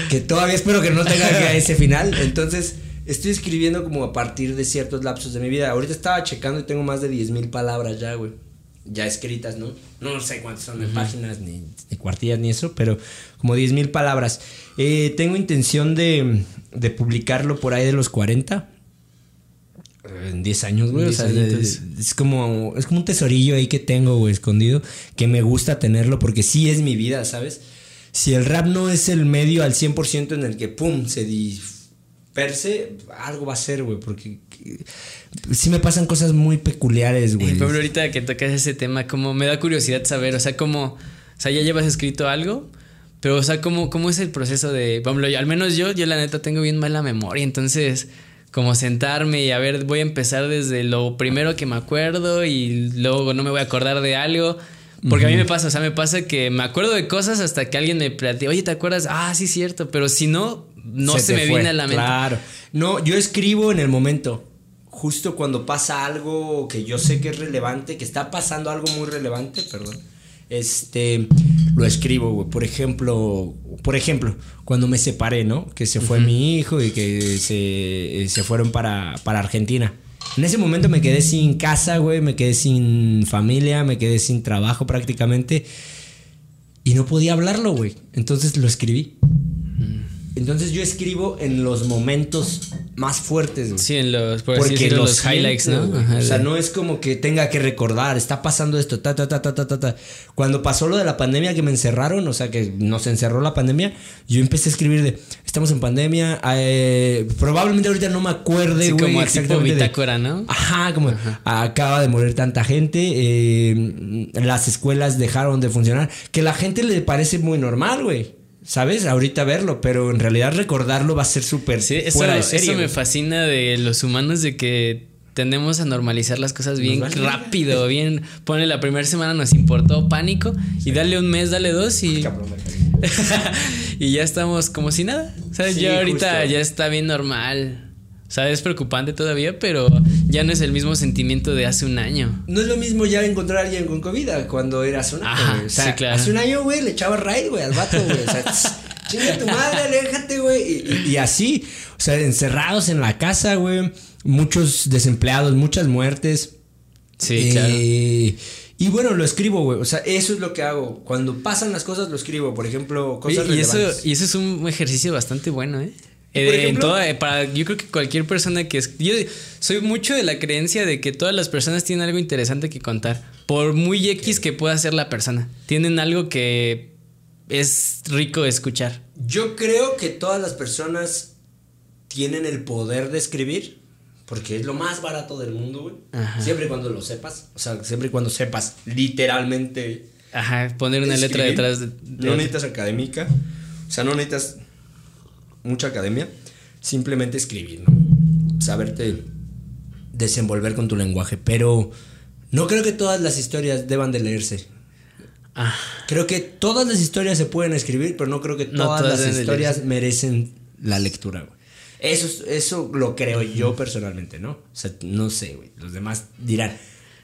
[SPEAKER 2] que todavía espero que no tenga ese final. Entonces estoy escribiendo como a partir de ciertos lapsos de mi vida. Ahorita estaba checando y tengo más de 10.000 mil palabras ya, güey. Ya escritas, ¿no? No sé cuántas son de páginas, ni, ni, cuartillas, ni eso, pero como 10.000 mil palabras. Eh, tengo intención de, de, publicarlo por ahí de los 40. En 10 años, güey. O sea, es, como, es como un tesorillo ahí que tengo, güey, escondido. Que me gusta tenerlo porque sí es mi vida, ¿sabes? Si el rap no es el medio al 100% en el que, pum, se per se, algo va a ser, güey, porque sí me pasan cosas muy peculiares, güey.
[SPEAKER 1] Pero ahorita que tocas ese tema, como me da curiosidad saber, o sea, como, o sea, ya llevas escrito algo, pero, o sea, ¿cómo, cómo es el proceso de, vamos, al menos yo, yo la neta tengo bien mala memoria, entonces, como sentarme y a ver, voy a empezar desde lo primero que me acuerdo y luego no me voy a acordar de algo. Porque a mí me pasa, o sea, me pasa que me acuerdo de cosas hasta que alguien me platica, oye, ¿te acuerdas? Ah, sí, cierto, pero si no, no se, me viene a la mente.
[SPEAKER 2] Claro. No, yo escribo en el momento. Justo cuando pasa algo que yo sé que es relevante, que está pasando algo muy relevante, perdón. Este, lo escribo, güey. Por ejemplo, por ejemplo, cuando me separé, ¿no? Que se fue mi hijo y que se, se fueron para, para Argentina. En ese momento me quedé sin casa, güey, me quedé sin familia, me quedé sin trabajo prácticamente. Y no podía hablarlo, güey. Entonces lo escribí. Entonces yo escribo en los momentos más fuertes,
[SPEAKER 1] Sí, en los, Porque los, highlights, ¿no?
[SPEAKER 2] o sea, no es como que tenga que recordar, está pasando esto, ta, ta, ta, ta, ta, ta, Cuando pasó lo de la pandemia que me encerraron, o sea, que nos encerró la pandemia, yo empecé a escribir de, estamos en pandemia, eh, probablemente ahorita no me acuerde,
[SPEAKER 1] sí, como exactamente. bitácora, ¿no?
[SPEAKER 2] Ajá, como acaba de morir tanta gente, eh, las escuelas dejaron de funcionar, que la gente le parece muy normal, güey. ¿Sabes? Ahorita verlo, pero en realidad recordarlo va a ser súper
[SPEAKER 1] sí, eso, fuera de serio. Eso me fascina de los humanos de que tendemos a normalizar las cosas bien rápido, bien. Pone la primera semana nos importó pánico y dale un mes, dale dos y. y ya estamos como si nada. ¿Sabes? ya ahorita ya está bien normal. O sea, es preocupante todavía, pero ya no es el mismo sentimiento de hace un año.
[SPEAKER 2] No es lo mismo ya encontrar a alguien con COVID cuando era hace un año. O sea, sí, claro. hace un año, güey, le echaba raid, güey, al vato, güey. O sea, chinga tu madre, aléjate, güey. Y, así, o sea, encerrados en la casa, güey. Muchos desempleados, muchas muertes.
[SPEAKER 1] Sí, eh, claro.
[SPEAKER 2] Y bueno, lo escribo, güey. O sea, eso es lo que hago. Cuando pasan las cosas, lo escribo. Por ejemplo, cosas
[SPEAKER 1] y, y eso, y eso es un ejercicio bastante bueno, ¿eh? Eh, en toda, eh, para, yo creo que cualquier persona que es, yo soy mucho de la creencia de que todas las personas tienen algo interesante que contar, por muy X que pueda ser la persona, tienen algo que es rico de escuchar.
[SPEAKER 2] Yo creo que todas las personas tienen el poder de escribir, porque es lo más barato del mundo, güey. Siempre y cuando lo sepas, o sea, siempre y cuando sepas literalmente.
[SPEAKER 1] Ajá, poner una letra detrás de,
[SPEAKER 2] No necesitas académica, o sea, no necesitas mucha academia, simplemente escribir, ¿no? Saberte desenvolver con tu lenguaje, pero no creo que todas las historias deban de leerse. Ah. Creo que todas las historias se pueden escribir, pero no creo que todas, las historias merecen la lectura, Eso, eso lo creo yo personalmente, ¿no? O sea, no sé, güey. Los demás dirán,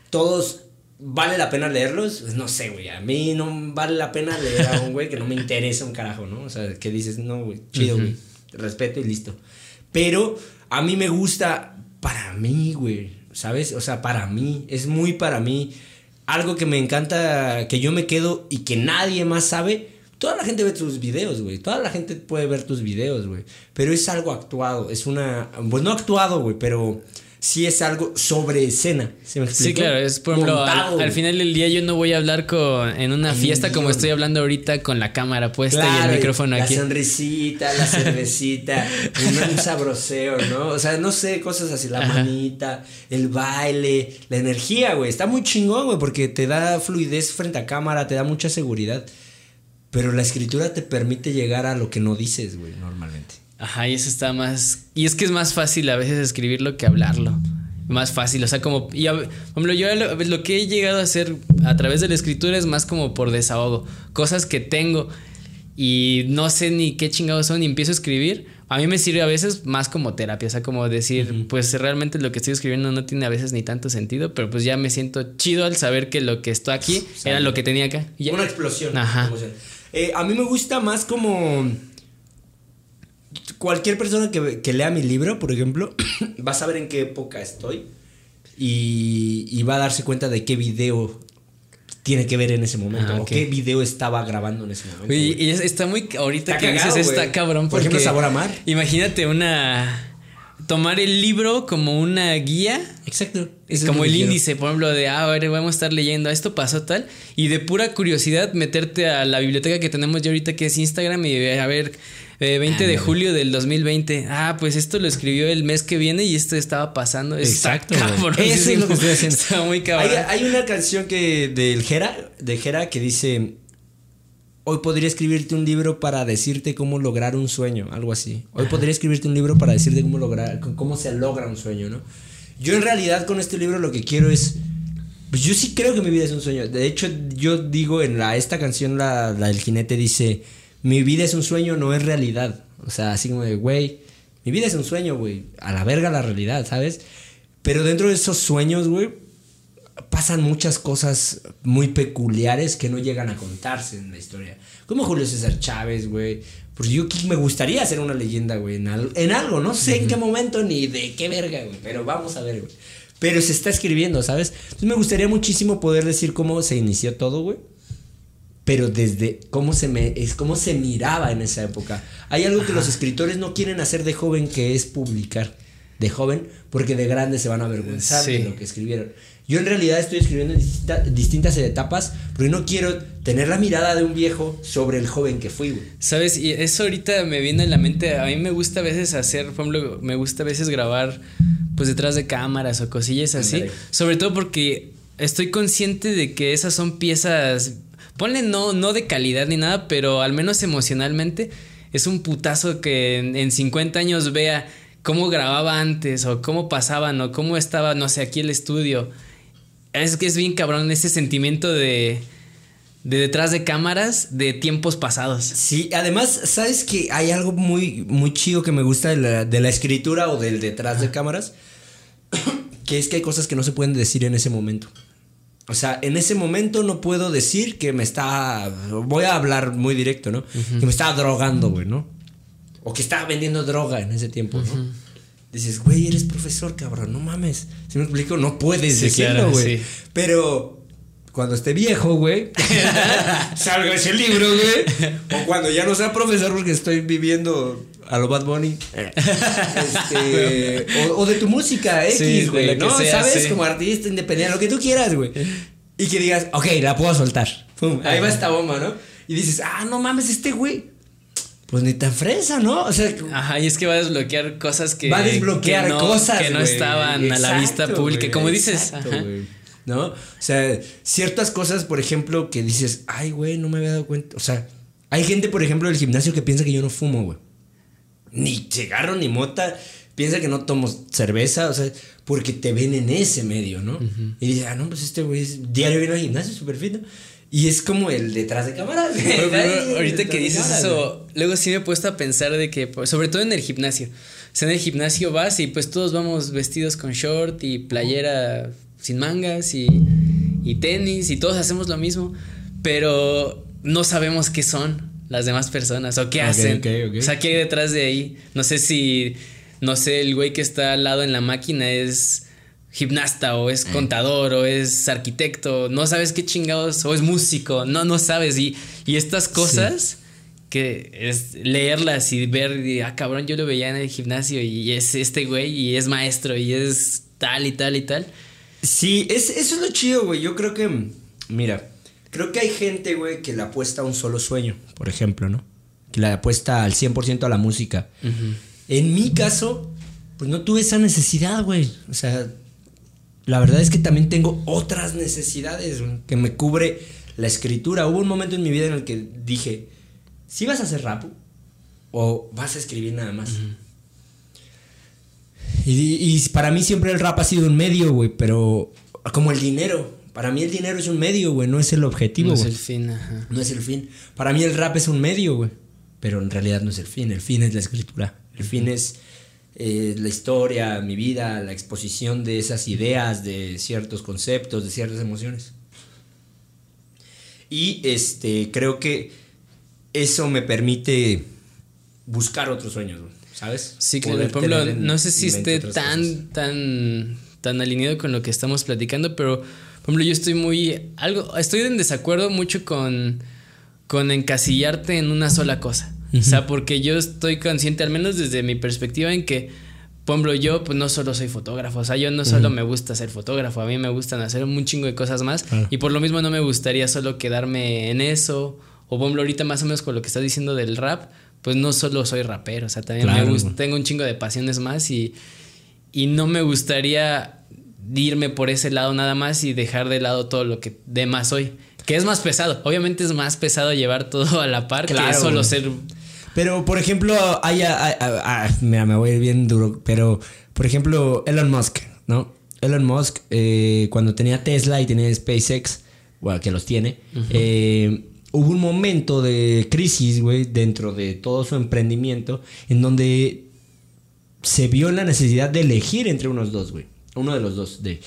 [SPEAKER 2] todos ¿Vale la pena leerlos? Pues no sé, güey. A mí no vale la pena leer a un güey que no me interesa un carajo, ¿no? O sea, que dices, no, güey, chido, güey. Respeto y listo. Pero a mí me gusta para mí, güey. ¿Sabes? O sea, para mí. Es muy para mí. Algo que me encanta, que yo me quedo y que nadie más sabe. Toda la gente ve tus videos, güey. Toda la gente puede ver tus videos, güey. Pero es algo actuado. Es una. Pues no actuado, güey, pero sí es algo sobre escena.
[SPEAKER 1] ¿sí, claro, es por ejemplo, al, final del día yo no voy a hablar con en una fiesta como estoy hablando ahorita con la cámara puesta y el micrófono aquí.
[SPEAKER 2] La sonrisita, la cervecita, un, sabroseo, ¿no? O sea, no sé, cosas así, la manita, el baile, la energía, güey. Está muy chingón, güey, porque te da fluidez frente a cámara, te da mucha seguridad. Pero la escritura te permite llegar a lo que no dices, güey, normalmente.
[SPEAKER 1] Ajá, y eso está más. Y es que es más fácil a veces escribirlo que hablarlo. Más fácil, o sea, como. Y, hombre, yo lo, que he llegado a hacer a través de la escritura es más como por desahogo. Cosas que tengo y no sé ni qué chingados son y empiezo a escribir. A mí me sirve a veces más como terapia, o sea, como decir, pues realmente lo que estoy escribiendo no tiene a veces ni tanto sentido, pero pues ya me siento chido al saber que lo que está aquí era lo que tenía acá.
[SPEAKER 2] Una explosión. Ajá. Eh, a mí me gusta más como cualquier persona que, lea mi libro, por ejemplo, va a saber en qué época estoy y, va a darse cuenta de qué video tiene que ver en ese momento ah, o qué video estaba grabando en ese momento.
[SPEAKER 1] y está muy ahorita que dices está cabrón
[SPEAKER 2] por ejemplo Sabor a Mar.
[SPEAKER 1] Imagínate una tomar el libro como una guía.
[SPEAKER 2] Exacto.
[SPEAKER 1] Es como el índice, por ejemplo, de, ah, a ver, vamos a estar leyendo, esto pasó tal, y de pura curiosidad meterte a la biblioteca que tenemos ya ahorita, que es Instagram, y a ver, 20 eh, de julio del 2020. Ah, pues esto lo escribió el mes que viene y esto estaba pasando.
[SPEAKER 2] Exacto. Eso es lo que estoy haciendo.
[SPEAKER 1] Está muy cabrón.
[SPEAKER 2] Hay, una canción que del Jera, de Jera que dice Hoy podría escribirte un libro para decirte cómo lograr un sueño, algo así. Hoy podría escribirte un libro para decirte cómo lograr cómo se logra un sueño, ¿no? Yo en realidad con este libro lo que quiero es pues yo sí creo que mi vida es un sueño. De hecho, yo digo en la esta canción la, la del jinete dice mi vida es un sueño, no es realidad. O sea, así como de, güey, mi vida es un sueño, güey. A la verga la realidad, ¿sabes? Pero dentro de esos sueños, güey, pasan muchas cosas muy peculiares que no llegan a contarse en la historia. Como Julio César Chávez, güey. Porque yo me gustaría hacer una leyenda, güey, en, algo. No sé en qué momento ni de qué verga, güey. Pero vamos a ver, güey. Pero se está escribiendo, ¿sabes? Entonces me gustaría muchísimo poder decir cómo se inició todo, güey pero desde cómo se, me, es, cómo se miraba en esa época. Hay algo que los escritores no quieren hacer de joven, que es publicar de joven, porque de grande se van a avergonzar de lo que escribieron. Yo en realidad estoy escribiendo en distintas etapas, porque no quiero tener la mirada de un viejo sobre el joven que fui,
[SPEAKER 1] Sabes, y eso ahorita me viene en la mente, a mí me gusta a veces hacer, por ejemplo, me gusta a veces grabar pues detrás de cámaras o cosillas así, sobre todo porque estoy consciente de que esas son piezas ponle no, no de calidad ni nada, pero al menos emocionalmente es un putazo que en, 50 años vea cómo grababa antes o cómo pasaban o cómo estaba, no sé, aquí el estudio. Es que es bien cabrón ese sentimiento de, de detrás de cámaras de tiempos pasados.
[SPEAKER 2] Sí, además, ¿sabes que hay algo muy, muy chido que me gusta de la, de la escritura o del detrás de cámaras? que es que hay cosas que no se pueden decir en ese momento. O sea, en ese momento no puedo decir que me está. Voy a hablar muy directo, ¿no? Que me estaba drogando, güey, ¿no? O que estaba vendiendo droga en ese tiempo, ¿no? Dices, güey, eres profesor, cabrón, no mames. Si me explico, no puedes decirlo, güey. Pero cuando esté viejo, güey, salga ese libro, güey. O cuando ya no sea profesor porque estoy viviendo a lo Bad Bunny. este, o, de tu música X, güey, ¿no? ¿Sabes? Como artista independiente, lo que tú quieras, güey. Y que digas, ok, la puedo soltar. ahí va esta bomba, ¿no? Y dices, ah, no mames, este güey. Pues ni tan fresa, ¿no? O sea.
[SPEAKER 1] Ajá, y es que va a desbloquear cosas que.
[SPEAKER 2] Va a desbloquear cosas.
[SPEAKER 1] Que no estaban a la vista pública. como dices.
[SPEAKER 2] ¿No? O sea, ciertas cosas, por ejemplo, que dices, ay, güey, no me había dado cuenta. O sea, hay gente, por ejemplo, del gimnasio que piensa que yo no fumo, güey ni cigarro ni mota, piensa que no tomo cerveza, o sea, porque te ven en ese medio, ¿no? Y dice, ah, no, pues este güey es diario viene al gimnasio, súper fino. Y es como el detrás de cámaras.
[SPEAKER 1] ahorita que dices eso, luego sí me he puesto a pensar de que, pues, sobre todo en el gimnasio. O sea, en el gimnasio vas y pues todos vamos vestidos con short y playera sin mangas y, y tenis y todos hacemos lo mismo, pero no sabemos qué son las demás personas o qué hacen. O sea, ¿qué hay detrás de ahí? No sé si, no sé, el güey que está al lado en la máquina es gimnasta o es mm. contador o es arquitecto, no sabes qué chingados, o es músico, no, no sabes. Y, y estas cosas que es leerlas y ver, ah, cabrón, yo lo veía en el gimnasio y es este güey y es maestro y es tal y tal y tal.
[SPEAKER 2] Sí, es, eso es lo chido, güey. Yo creo que, mira, creo que hay gente, güey, que le apuesta a un solo sueño, por ejemplo, ¿no? Que le apuesta al 100% a la música. En mi caso, pues no tuve esa necesidad, güey. O sea, la verdad es que también tengo otras necesidades, güey, que me cubre la escritura. Hubo un momento en mi vida en el que dije, si vas a hacer rap o vas a escribir nada más. Y, para mí siempre el rap ha sido un medio, güey, pero como el dinero. Para mí el dinero es un medio, güey, no es el objetivo.
[SPEAKER 1] No es el fin, ajá.
[SPEAKER 2] No es el fin. Para mí el rap es un medio, güey, pero en realidad no es el fin. El fin es la escritura. El fin es eh, la historia, mi vida, la exposición de esas ideas, de ciertos conceptos, de ciertas emociones. Y este, creo que eso me permite buscar otros sueños, ¿sabes?
[SPEAKER 1] Sí, claro. Por ejemplo, no sé si esté tan, tan, tan alineado con lo que estamos platicando, pero, por ejemplo, yo estoy muy, algo, estoy en desacuerdo mucho con, con encasillarte en una sola cosa. O sea, porque yo estoy consciente, al menos desde mi perspectiva, en que, por ejemplo, yo pues no solo soy fotógrafo, o sea, yo no solo me gusta ser fotógrafo, a mí me gustan hacer un chingo de cosas más y por lo mismo no me gustaría solo quedarme en eso. O, por ejemplo, ahorita más o menos con lo que estás diciendo del rap, pues no solo soy rapero, o sea, también me gusta, tengo un chingo de pasiones más y, y no me gustaría irme por ese lado nada más y dejar de lado todo lo que demás soy. Que es más pesado. Obviamente es más pesado llevar todo a la par que solo ser
[SPEAKER 2] pero, por ejemplo, hay, mira, me voy a ir bien duro, pero, por ejemplo, Elon Musk, ¿no? Elon Musk, eh, cuando tenía Tesla y tenía SpaceX, bueno, que los tiene, eh, hubo un momento de crisis, güey, dentro de todo su emprendimiento, en donde se vio la necesidad de elegir entre unos dos, güey. Uno de los dos, de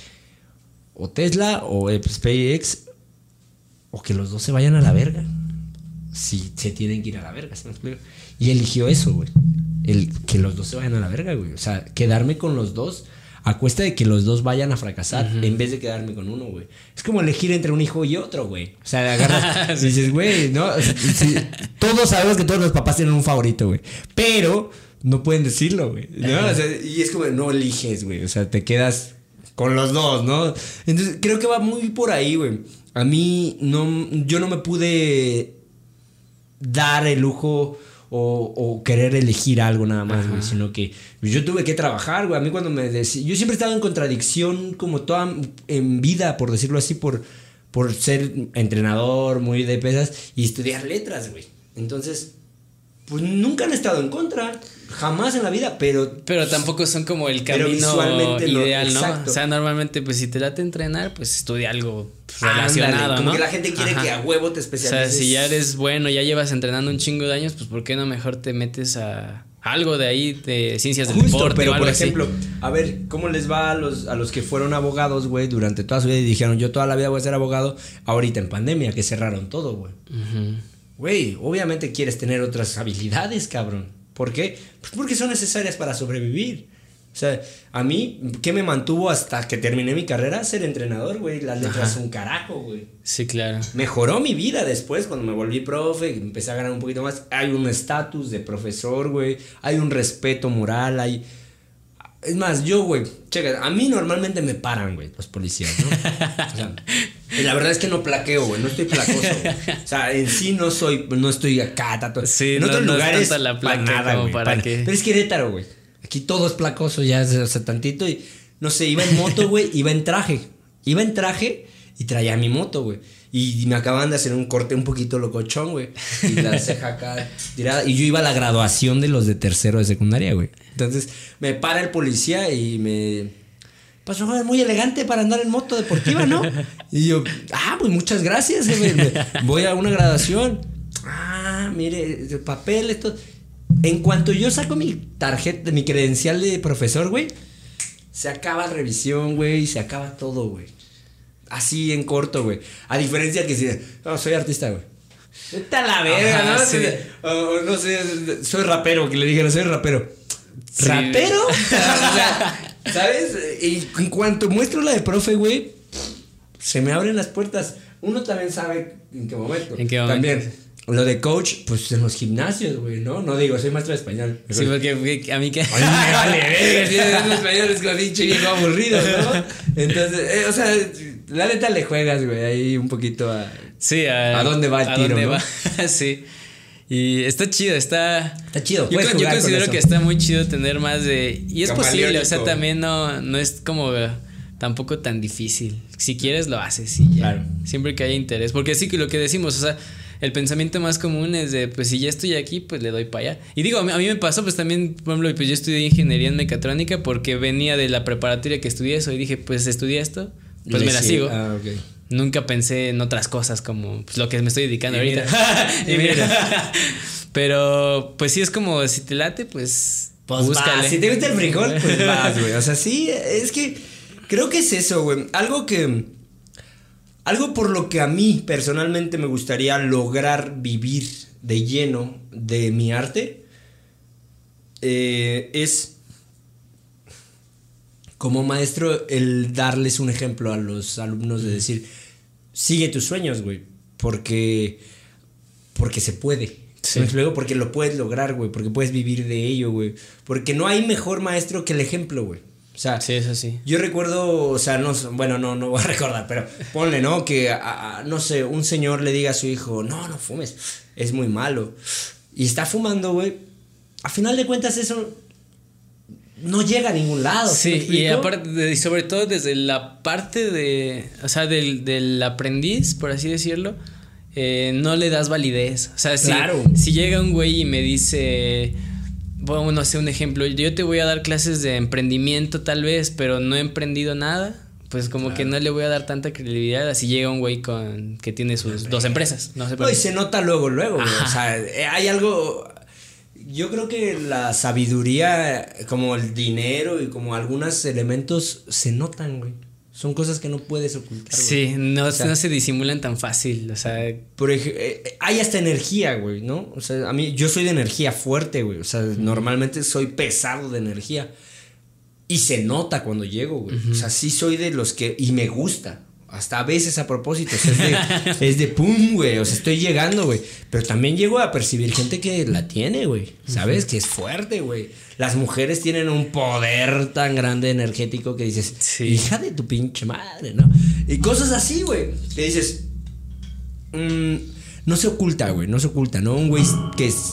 [SPEAKER 2] o Tesla o SpaceX, o que los dos se vayan a la verga. Si se tienen que ir a la verga, ¿se me explica? Y eligió eso, güey. El que los dos se vayan a la verga, güey. O sea, quedarme con los dos a cuesta de que los dos vayan a fracasar en vez de quedarme con uno, güey. Es como elegir entre un hijo y otro, güey. O sea, agarras y dices, güey, ¿no? todos sabemos que todos los papás tienen un favorito, güey. Pero no pueden decirlo, güey. y es como, no eliges, güey. O sea, te quedas con los dos, ¿no? Entonces, creo que va muy por ahí, güey. A mí, no, yo no me pude dar el lujo o, querer elegir algo nada más, güey, sino que yo tuve que trabajar, güey. A mí cuando me decía, yo siempre estaba en contradicción como toda en vida, por decirlo así, por, por ser entrenador muy de pesas y estudiar letras, güey. Entonces, pues nunca han estado en contra, jamás en la vida, pero...
[SPEAKER 1] Pero tampoco son como el camino ideal, ¿no? O sea, normalmente, pues si te late entrenar, pues estudia algo relacionado, como
[SPEAKER 2] que la gente quiere que a huevo te especialices.
[SPEAKER 1] O sea, si ya eres bueno, ya llevas entrenando un chingo de años, pues ¿por qué no mejor te metes a algo de ahí de ciencias del deporte
[SPEAKER 2] pero
[SPEAKER 1] o algo
[SPEAKER 2] por ejemplo, a ver, ¿cómo les va a los, a los que fueron abogados, güey, durante toda su vida y dijeron, yo toda la vida voy a ser abogado, ahorita en pandemia, que cerraron todo, güey? Güey, obviamente quieres tener otras habilidades, cabrón. ¿Por qué? Pues porque son necesarias para sobrevivir. O sea, a mí, ¿qué me mantuvo hasta que terminé mi carrera? Ser entrenador, güey. Las letras son un carajo, güey.
[SPEAKER 1] Sí, claro.
[SPEAKER 2] Mejoró mi vida después cuando me volví profe, empecé a ganar un poquito más. Hay un estatus de profesor, güey. Hay un respeto moral, hay es más, yo, güey, checa, a mí normalmente me paran, güey, los policías, ¿no? O sea, la verdad es que no plaqueo, güey, no estoy placoso. O sea, en sí no soy, no estoy acá, tato.
[SPEAKER 1] Sí, en otros lugares, la placa nada, güey. Para,
[SPEAKER 2] Pero es Querétaro, güey. Aquí todo es placoso ya, o sea, tantito y, no sé, iba en moto, güey, iba en traje. Iba en traje y traía mi moto, güey. Y me acaban de hacer un corte un poquito locochón, güey. Y la ceja acá tirada. Y yo iba a la graduación de los de tercero de secundaria, güey. Entonces me para el policía y me. Pasó, joder, muy elegante para andar en moto deportiva, ¿no? Y yo, ah, pues muchas gracias, güey. Voy a una graduación. Ah, mire, el papel, esto. En cuanto yo saco mi tarjeta, mi credencial de profesor, güey, se acaba la revisión, güey, se acaba todo, güey. Así en corto, güey. A diferencia que si, no, soy artista, güey. Está la verga, ¿no? no sé, soy rapero, que le dijeron, soy rapero. ¿Rapero? ¿Sabes? Y en cuanto muestro la de profe, güey, se me abren las puertas. Uno también sabe en qué momento.
[SPEAKER 1] ¿En qué momento?
[SPEAKER 2] También. Lo de coach, pues en los gimnasios, güey, ¿no? No digo, soy maestro de español.
[SPEAKER 1] Sí, porque a mí que.
[SPEAKER 2] Ay, me vale, verga, español es como pinche viejo aburrido, ¿no? Entonces, eh, o sea, la neta le juegas, güey, ahí un poquito a.
[SPEAKER 1] Sí,
[SPEAKER 2] a. ¿A dónde va el
[SPEAKER 1] a
[SPEAKER 2] tiro?
[SPEAKER 1] dónde
[SPEAKER 2] ¿no?
[SPEAKER 1] va. sí. Y está chido, está.
[SPEAKER 2] Está chido,
[SPEAKER 1] Yo, con- yo considero que está muy chido tener más de. Y es posible, o sea, también no, no es como tampoco tan difícil. Si quieres, lo haces y ya.
[SPEAKER 2] Claro.
[SPEAKER 1] Siempre que haya interés. Porque sí que lo que decimos, o sea, el pensamiento más común es de, pues si ya estoy aquí, pues le doy para allá. Y digo, a mí, a mí me pasó, pues también, por ejemplo, pues yo estudié ingeniería en mecatrónica porque venía de la preparatoria que estudié eso y dije, pues estudié esto, pues
[SPEAKER 2] Le
[SPEAKER 1] me la sigo.
[SPEAKER 2] Ah, ok.
[SPEAKER 1] Nunca pensé en otras cosas como pues, lo que me estoy dedicando
[SPEAKER 2] Y
[SPEAKER 1] ahorita.
[SPEAKER 2] mira.
[SPEAKER 1] y mira. Pero pues sí es como si te late, pues,
[SPEAKER 2] Pues
[SPEAKER 1] búscale.
[SPEAKER 2] vas, si te gusta el frijol, pues vas, güey. O sea, sí, es que creo que es eso, güey. Algo que. Algo por lo que a mí personalmente me gustaría lograr vivir de lleno de mi arte eh, es como maestro el darles un ejemplo a los alumnos de decir sigue tus sueños güey porque porque se puede
[SPEAKER 1] Sí.
[SPEAKER 2] ¿Me explico? porque lo puedes lograr güey porque puedes vivir de ello güey porque no hay mejor maestro que el ejemplo güey o sea
[SPEAKER 1] Sí, eso sí.
[SPEAKER 2] yo recuerdo, o sea, no, bueno, no, no voy a recordar, pero ponle, ¿no? Que, a- a- no sé, un señor le diga a su hijo, no, no fumes, es muy malo. Y está fumando, güey. A final de cuentas eso no llega a ningún lado. ¿sí
[SPEAKER 1] y aparte, de- sobre todo desde la parte de, o sea, del, del aprendiz, por así decirlo, eh, no le das validez. O sea, si,
[SPEAKER 2] Claro.
[SPEAKER 1] si llega un güey y me dice, bueno, no sé, un ejemplo, yo te voy a dar clases de emprendimiento tal vez, pero no he emprendido nada, pues como que no le voy a dar tanta credibilidad así llega un güey con que tiene sus dos empresas. No sé por
[SPEAKER 2] No, y
[SPEAKER 1] qué.
[SPEAKER 2] se nota luego, luego, güey. O sea, eh, hay algo. Yo creo que la sabiduría, como el dinero y como algunos elementos, se notan, güey. Son cosas que no puedes ocultar, güey.
[SPEAKER 1] Sí, no,
[SPEAKER 2] O sea,
[SPEAKER 1] no se disimulan tan fácil, o sea,
[SPEAKER 2] Por ejemplo, hay hasta energía, güey, ¿no? O sea, a mí, yo soy de energía fuerte, güey. O sea, normalmente soy pesado de energía. Y se nota cuando llego, güey. O sea, sí soy de los que. Y me gusta. Hasta a veces a propósito. O sea, es de, es de pum, güey. O sea, estoy llegando, güey. Pero también llego a percibir gente que la tiene, güey. ¿Sabes? Que es fuerte, güey. Las mujeres tienen un poder tan grande energético que dices,
[SPEAKER 1] Sí.
[SPEAKER 2] hija de tu pinche madre, ¿no? Y cosas así, güey. Que dices, mm, no se oculta, güey. No se oculta, ¿no? Un güey que es,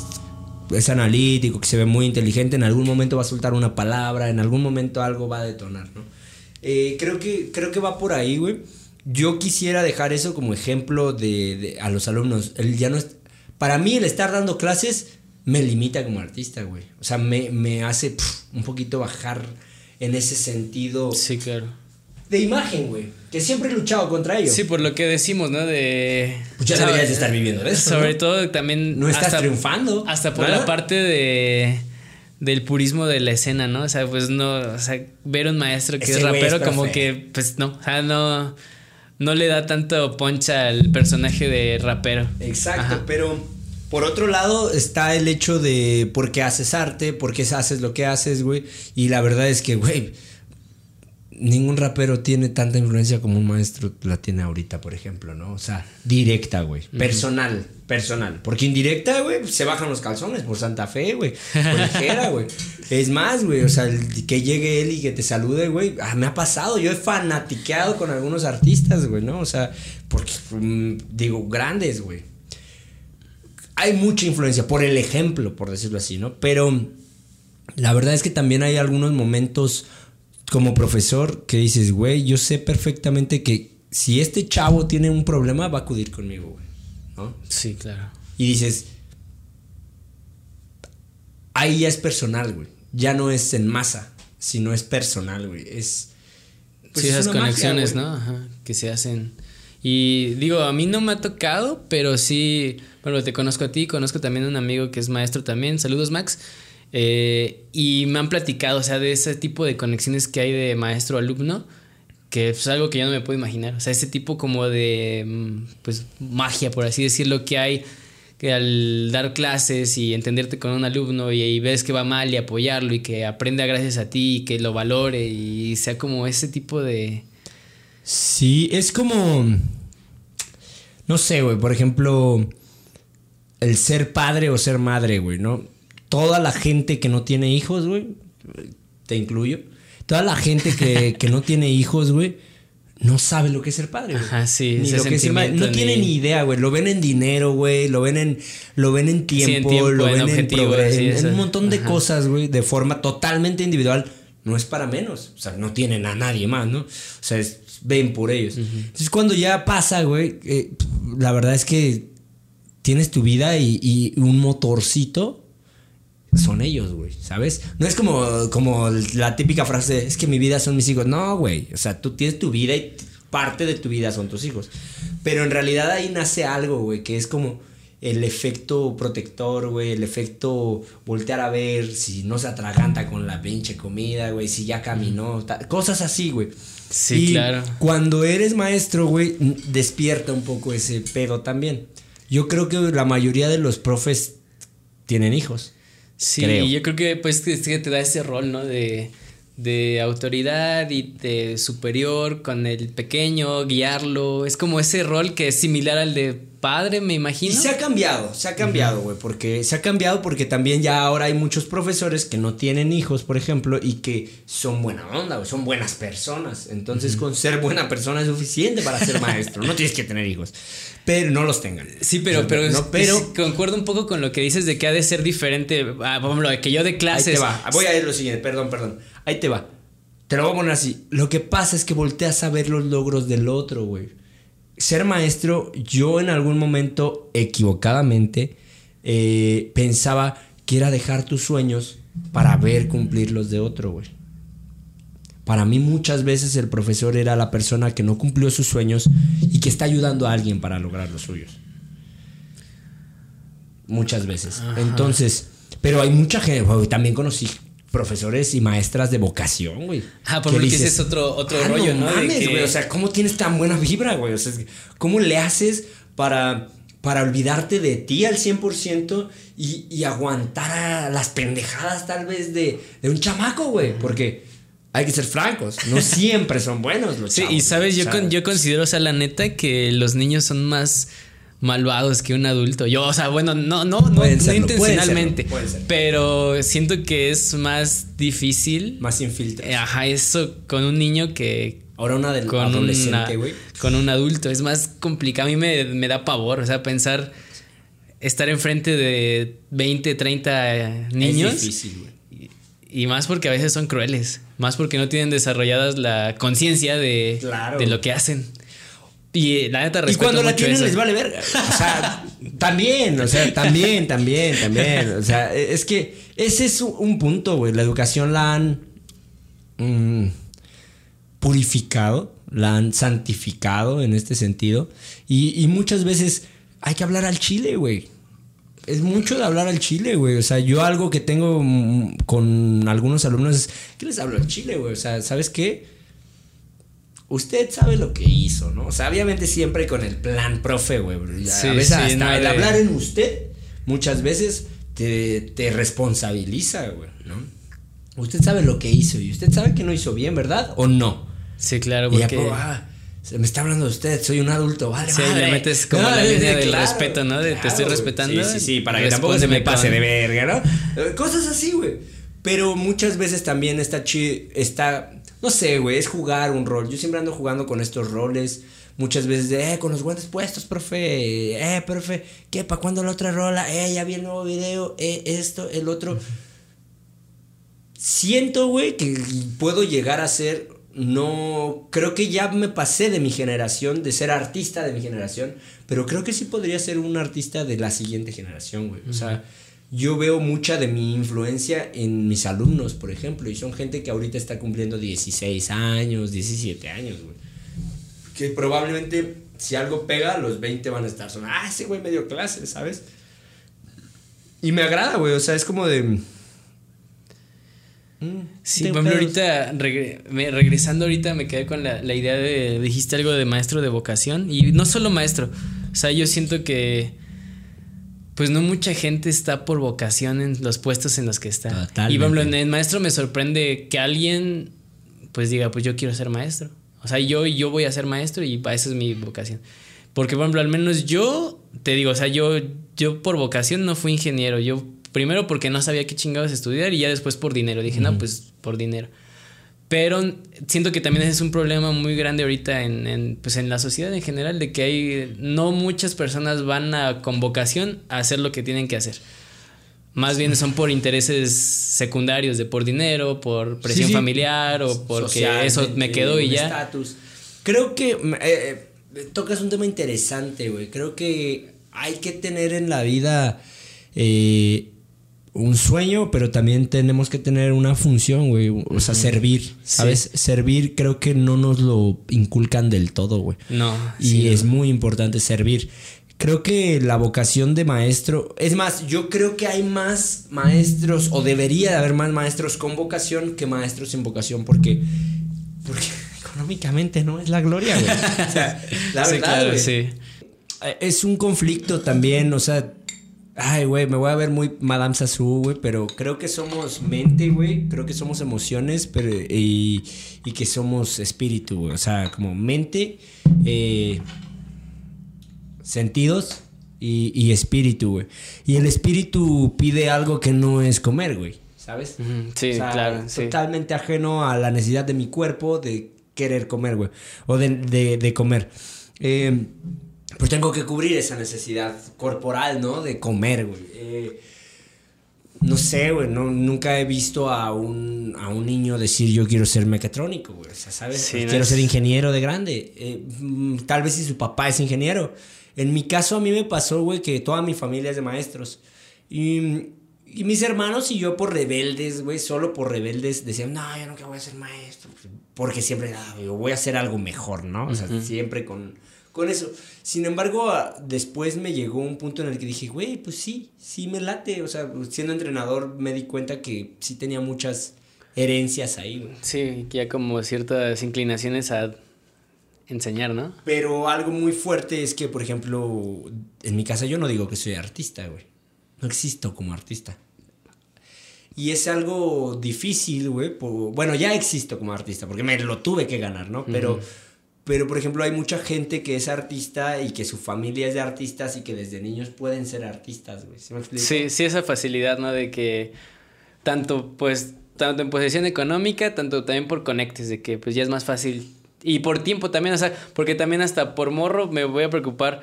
[SPEAKER 2] es analítico, que se ve muy inteligente, en algún momento va a soltar una palabra, en algún momento algo va a detonar, ¿no? Eh, creo, que, creo que va por ahí, güey. Yo quisiera dejar eso como ejemplo de, de- a los alumnos. El ya no es- para mí el estar dando clases me limita como artista, güey. O sea, me, me hace un poquito bajar en ese sentido
[SPEAKER 1] sí, claro.
[SPEAKER 2] de imagen, güey. Que siempre he luchado contra ello.
[SPEAKER 1] Sí, por lo que decimos, ¿no? De.
[SPEAKER 2] Pues ya deberías de estar viviendo de eso,
[SPEAKER 1] Sobre
[SPEAKER 2] ¿no?
[SPEAKER 1] todo también.
[SPEAKER 2] No estás triunfando,
[SPEAKER 1] Hasta por
[SPEAKER 2] ¿verdad?
[SPEAKER 1] la parte de. Del purismo de la escena, ¿no? O sea, pues no. O sea, ver un maestro que
[SPEAKER 2] Ese
[SPEAKER 1] es rapero,
[SPEAKER 2] es
[SPEAKER 1] como que, pues no. O sea, no. No le da tanto poncha al personaje de rapero.
[SPEAKER 2] Exacto,
[SPEAKER 1] Ajá.
[SPEAKER 2] pero por otro lado está el hecho de por qué haces arte, por qué haces lo que haces, güey. Y la verdad es que, güey, ningún rapero tiene tanta influencia como un maestro la tiene ahorita, por ejemplo, ¿no? O sea, directa, güey. Personal, personal. Porque indirecta, güey, se bajan los calzones por Santa Fe, güey. Por ligera, güey. Es más, güey, o sea, el que llegue él y que te salude, güey. Ah, me ha pasado, yo he fanatiqueado con algunos artistas, güey, ¿no? O sea, porque, mm, digo, grandes, güey hay mucha influencia por el ejemplo, por decirlo así, ¿no? Pero la verdad es que también hay algunos momentos como profesor que dices, güey, yo sé perfectamente que si este chavo tiene un problema va a acudir conmigo, güey, ¿no?
[SPEAKER 1] Sí, claro.
[SPEAKER 2] Y dices, ahí ya es personal, güey. Ya no es en masa, sino es personal, güey. Es... pues,
[SPEAKER 1] sí,
[SPEAKER 2] es
[SPEAKER 1] esas
[SPEAKER 2] magia,
[SPEAKER 1] conexiones. ¿no? Ajá, que se hacen. Y digo, a mí no me ha tocado, pero sí, bueno, te conozco a ti, conozco también a un amigo que es maestro también. Saludos, Max. Eh, y me han platicado, o sea, de ese tipo de conexiones que hay de maestro-alumno, que es algo que yo no me puedo imaginar. O sea, ese tipo como de, mm, pues, magia, por así decirlo, que hay que al dar clases y entenderte con un alumno y, y ves que va mal y apoyarlo y que aprenda gracias a ti y que lo valore y sea como ese tipo de...
[SPEAKER 2] Sí, es como. No sé, güey. Por ejemplo. el ser padre o ser madre, güey, ¿no? Toda la gente que no tiene hijos, güey, te incluyo, toda la gente que, que no tiene hijos, güey, no sabe lo que es ser padre, güey.
[SPEAKER 1] Ajá, sí,
[SPEAKER 2] Ni
[SPEAKER 1] ese
[SPEAKER 2] lo que es madre. No
[SPEAKER 1] ni-
[SPEAKER 2] ni idea, güey. Lo ven en dinero, güey. Lo ven en, lo ven en tiempo,
[SPEAKER 1] tiempo,
[SPEAKER 2] lo
[SPEAKER 1] en
[SPEAKER 2] ven en,
[SPEAKER 1] objetivos,
[SPEAKER 2] progre-
[SPEAKER 1] sí,
[SPEAKER 2] en- un montón de
[SPEAKER 1] Ajá.
[SPEAKER 2] cosas, güey, de forma totalmente individual. No es para menos. O sea, no tienen a nadie más, ¿no? O sea, es- ven por ellos. Entonces, cuando ya pasa, güey, eh, la verdad es que tienes tu vida y, y un motorcito son ellos, güey, ¿sabes? No es como, como la típica frase, es que mi vida son mis hijos. No, güey, o sea, tú tienes tu vida y parte de tu vida son tus hijos. Pero en realidad ahí nace algo, güey, que es como el efecto protector, güey, el efecto voltear a ver si no se atraganta con la pinche comida, güey, si ya caminó, cosas así, güey.
[SPEAKER 1] Sí,
[SPEAKER 2] Y
[SPEAKER 1] claro.
[SPEAKER 2] Cuando eres maestro, güey, despierta un poco ese pedo también. Yo creo que la mayoría de los profes tienen hijos.
[SPEAKER 1] Sí,
[SPEAKER 2] creo.
[SPEAKER 1] yo creo que pues que que te da ese rol, ¿no? De, de autoridad y de superior con el pequeño, guiarlo. Es como ese rol que es similar al de padre, me
[SPEAKER 2] Y
[SPEAKER 1] imagino.
[SPEAKER 2] se ha cambiado, se ha cambiado, güey, porque se ha cambiado porque también ya ahora hay muchos profesores que no tienen hijos, por ejemplo, y que son buena onda, güey, son buenas personas. Entonces, con ser buena persona es suficiente para ser maestro. no tienes que tener hijos, pero no los tengan.
[SPEAKER 1] Sí, pero, pero,
[SPEAKER 2] no, pero
[SPEAKER 1] concuerdo un poco con lo que dices de que ha de ser diferente. Ah, por ejemplo, que yo de
[SPEAKER 2] ahí
[SPEAKER 1] clases.
[SPEAKER 2] te va. Voy a ir lo siguiente, perdón, perdón. Ahí te va. Te lo voy a poner así. Lo que pasa es que volteas a ver los logros del otro, güey. Ser maestro, yo en algún momento, equivocadamente, eh, pensaba que era dejar tus sueños para ver cumplir los de otro, güey. Para mí muchas veces el profesor era la persona que no cumplió sus sueños y que está ayudando a alguien para lograr los suyos. Muchas veces. Entonces, pero hay mucha gente, güey, también conocí profesores y maestras de vocación, güey.
[SPEAKER 1] Ah, por
[SPEAKER 2] que
[SPEAKER 1] lo que ese
[SPEAKER 2] dices,
[SPEAKER 1] es otro, otro
[SPEAKER 2] "Ah,
[SPEAKER 1] rollo, ¿no? De
[SPEAKER 2] mames,
[SPEAKER 1] que-
[SPEAKER 2] güey, o sea, ¿cómo tienes tan buena vibra, güey? O sea, ¿cómo le haces para, para olvidarte de ti al 100% y, y aguantar a las pendejadas tal vez de, de un chamaco, güey? Porque hay que ser francos, no siempre son buenos los
[SPEAKER 1] Sí,
[SPEAKER 2] chavos,
[SPEAKER 1] y sabes, yo, con- yo considero, o sea, la neta, que los niños son más malvados que un adulto. Yo, o sea, bueno, no, no, no, no intencionalmente.
[SPEAKER 2] serlo, pueden serlo.
[SPEAKER 1] Pero siento que es más difícil.
[SPEAKER 2] Más sin filtros.
[SPEAKER 1] eh, Ajá, eso con un niño que
[SPEAKER 2] Ahora una del
[SPEAKER 1] con,
[SPEAKER 2] adolescente, güey.
[SPEAKER 1] con un adulto. Es más complicado. A mí me, me da pavor. O sea, pensar estar enfrente de 20, 30 niños.
[SPEAKER 2] Es difícil, güey.
[SPEAKER 1] Y más porque a veces son crueles. Más porque no tienen desarrolladas la conciencia de,
[SPEAKER 2] Claro.
[SPEAKER 1] de lo que hacen. Y eh, la neta
[SPEAKER 2] Y cuando la tienen
[SPEAKER 1] eso.
[SPEAKER 2] les vale verga. O sea, también, o sea, también, también, también. O sea, es que ese es un- un punto, güey. La educación la han mm, purificado, la han santificado en este sentido. Y, y muchas veces hay que hablar al chile, güey. Es mucho de hablar al chile, güey. O sea, yo algo que tengo mm, con algunos alumnos es, ¿qué les hablo al chile, güey? O sea, ¿sabes qué? Usted sabe lo que hizo, ¿no? O sea, obviamente siempre con el plan profe, güey.
[SPEAKER 1] Sí,
[SPEAKER 2] a veces
[SPEAKER 1] sí,
[SPEAKER 2] hasta
[SPEAKER 1] no
[SPEAKER 2] el
[SPEAKER 1] de-
[SPEAKER 2] hablar en usted muchas veces te, te responsabiliza, güey, ¿no? Usted sabe lo que hizo y usted sabe que no hizo bien, ¿verdad? ¿O no?
[SPEAKER 1] Sí, claro,
[SPEAKER 2] Y ya,
[SPEAKER 1] porque.
[SPEAKER 2] ah, se me está hablando de usted, soy un adulto, vale,
[SPEAKER 1] Sí,
[SPEAKER 2] madre.
[SPEAKER 1] le metes como la línea del
[SPEAKER 2] claro,
[SPEAKER 1] respeto, ¿no? De te estoy respetando,
[SPEAKER 2] Sí, sí, sí, para que tampoco se me pase de verga, ¿no? Cosas así, güey. Pero muchas veces también está chi está, no sé, güey, es jugar un rol. Yo siempre ando jugando con estos roles. Muchas veces de, eh, con los guantes puestos, profe. Eh, profe, ¿qué? ¿Para cuándo la otra rola? Eh, ya vi el nuevo video. Eh, esto, el otro. Siento, güey, que puedo llegar a ser. No. Creo que ya me pasé de mi generación, de ser artista de mi generación. Pero creo que sí podría ser un artista de la siguiente generación, güey. O sea, yo veo mucha de mi influencia en mis alumnos, por ejemplo. Y son gente que ahorita está cumpliendo 16 años, 17 años, güey. Que probablemente si algo pega, los 20 van a estar son, ah, ese güey me dio clase, ¿sabes? Y me agrada, güey. O sea, es como de. mm,
[SPEAKER 1] Sí, por ejemplo, ahorita, regre- me- regresando ahorita, me quedé con la, la idea de, dijiste algo de maestro de vocación, y no solo maestro, o sea, yo siento que, pues no mucha gente está por vocación en los puestos en los que está.
[SPEAKER 2] Totalmente.
[SPEAKER 1] Y por ejemplo, en el maestro me sorprende que alguien, pues diga, pues yo quiero ser maestro. O sea, yo, yo voy a ser maestro y esa es mi vocación. Porque, por ejemplo, al menos yo te digo, o sea, yo, yo por vocación no fui ingeniero. Yo primero porque no sabía qué chingados estudiar y ya después por dinero. Dije, no, pues por dinero. Pero siento que también es un problema muy grande ahorita en, pues en la sociedad en general, de que hay no muchas personas van a, con vocación a hacer lo que tienen que hacer. Más bien son por intereses secundarios, de por dinero, por presión familiar o porque eso me quedó y ya.
[SPEAKER 2] Creo que eh, eh, tocas un tema interesante, güey. Creo que hay que tener en la vida eh, un sueño, pero también tenemos que tener una función, güey. O sea, servir, ¿sabes? Servir creo que no nos lo inculcan del todo, güey.
[SPEAKER 1] No.
[SPEAKER 2] Y es muy importante servir. Creo que la vocación de maestro, es más, yo creo que hay más maestros, o debería de haber más maestros con vocación que maestros sin vocación, porque, porque económicamente no es la gloria, güey. O sea, la verdad, sí. Es un conflicto también, o sea, Ay, güey, me voy a ver muy Madame Sassou, güey, pero creo que somos mente, güey. Creo que somos emociones pero, y, y que somos espíritu, güey. O sea, como mente, eh, sentidos y, y espíritu, güey. Y el espíritu pide algo que no es comer, güey. ¿Sabes?
[SPEAKER 1] Sí, claro.
[SPEAKER 2] Totalmente ajeno a la necesidad de mi cuerpo de querer comer, güey. O de, de, de comer. Eh, pues tengo que cubrir esa necesidad corporal, ¿no? De comer, güey. Eh, no sé, güey, no, nunca he visto a un, a un niño decir yo quiero ser mecatrónico, güey. O sea, ¿sabes? quiero ser ingeniero de grande. Eh, mm, tal vez si su papá es ingeniero. En mi caso a mí me pasó, güey, que toda mi familia es de maestros. Y, y mis hermanos y yo por rebeldes, güey, solo por rebeldes, decían, no, yo nunca voy a ser maestro. Porque siempre, ah, voy a hacer algo mejor, ¿no? O sea, siempre con con eso. Sin embargo, después me llegó un punto en el que dije, güey, pues sí, sí me late. O sea, siendo entrenador me di cuenta que sí tenía muchas herencias ahí, güey.
[SPEAKER 1] Sí, que ya como ciertas inclinaciones a enseñar, ¿no?
[SPEAKER 2] Pero algo muy fuerte es que, por ejemplo, en mi casa yo no digo que soy artista, güey. No existo como artista. Y es algo difícil, güey. Bueno, ya existo como artista, porque me lo tuve que ganar, ¿no? Pero... Pero, por ejemplo, hay mucha gente que es artista y que su familia es de artistas y que desde niños pueden ser artistas, güey. ¿Sí me?
[SPEAKER 1] Sí, sí, esa facilidad, ¿no? De que tanto, pues, tanto en posesión económica, tanto también por conectes, de que pues ya es más fácil. Y por tiempo también, o sea, porque también hasta por morro me voy a preocupar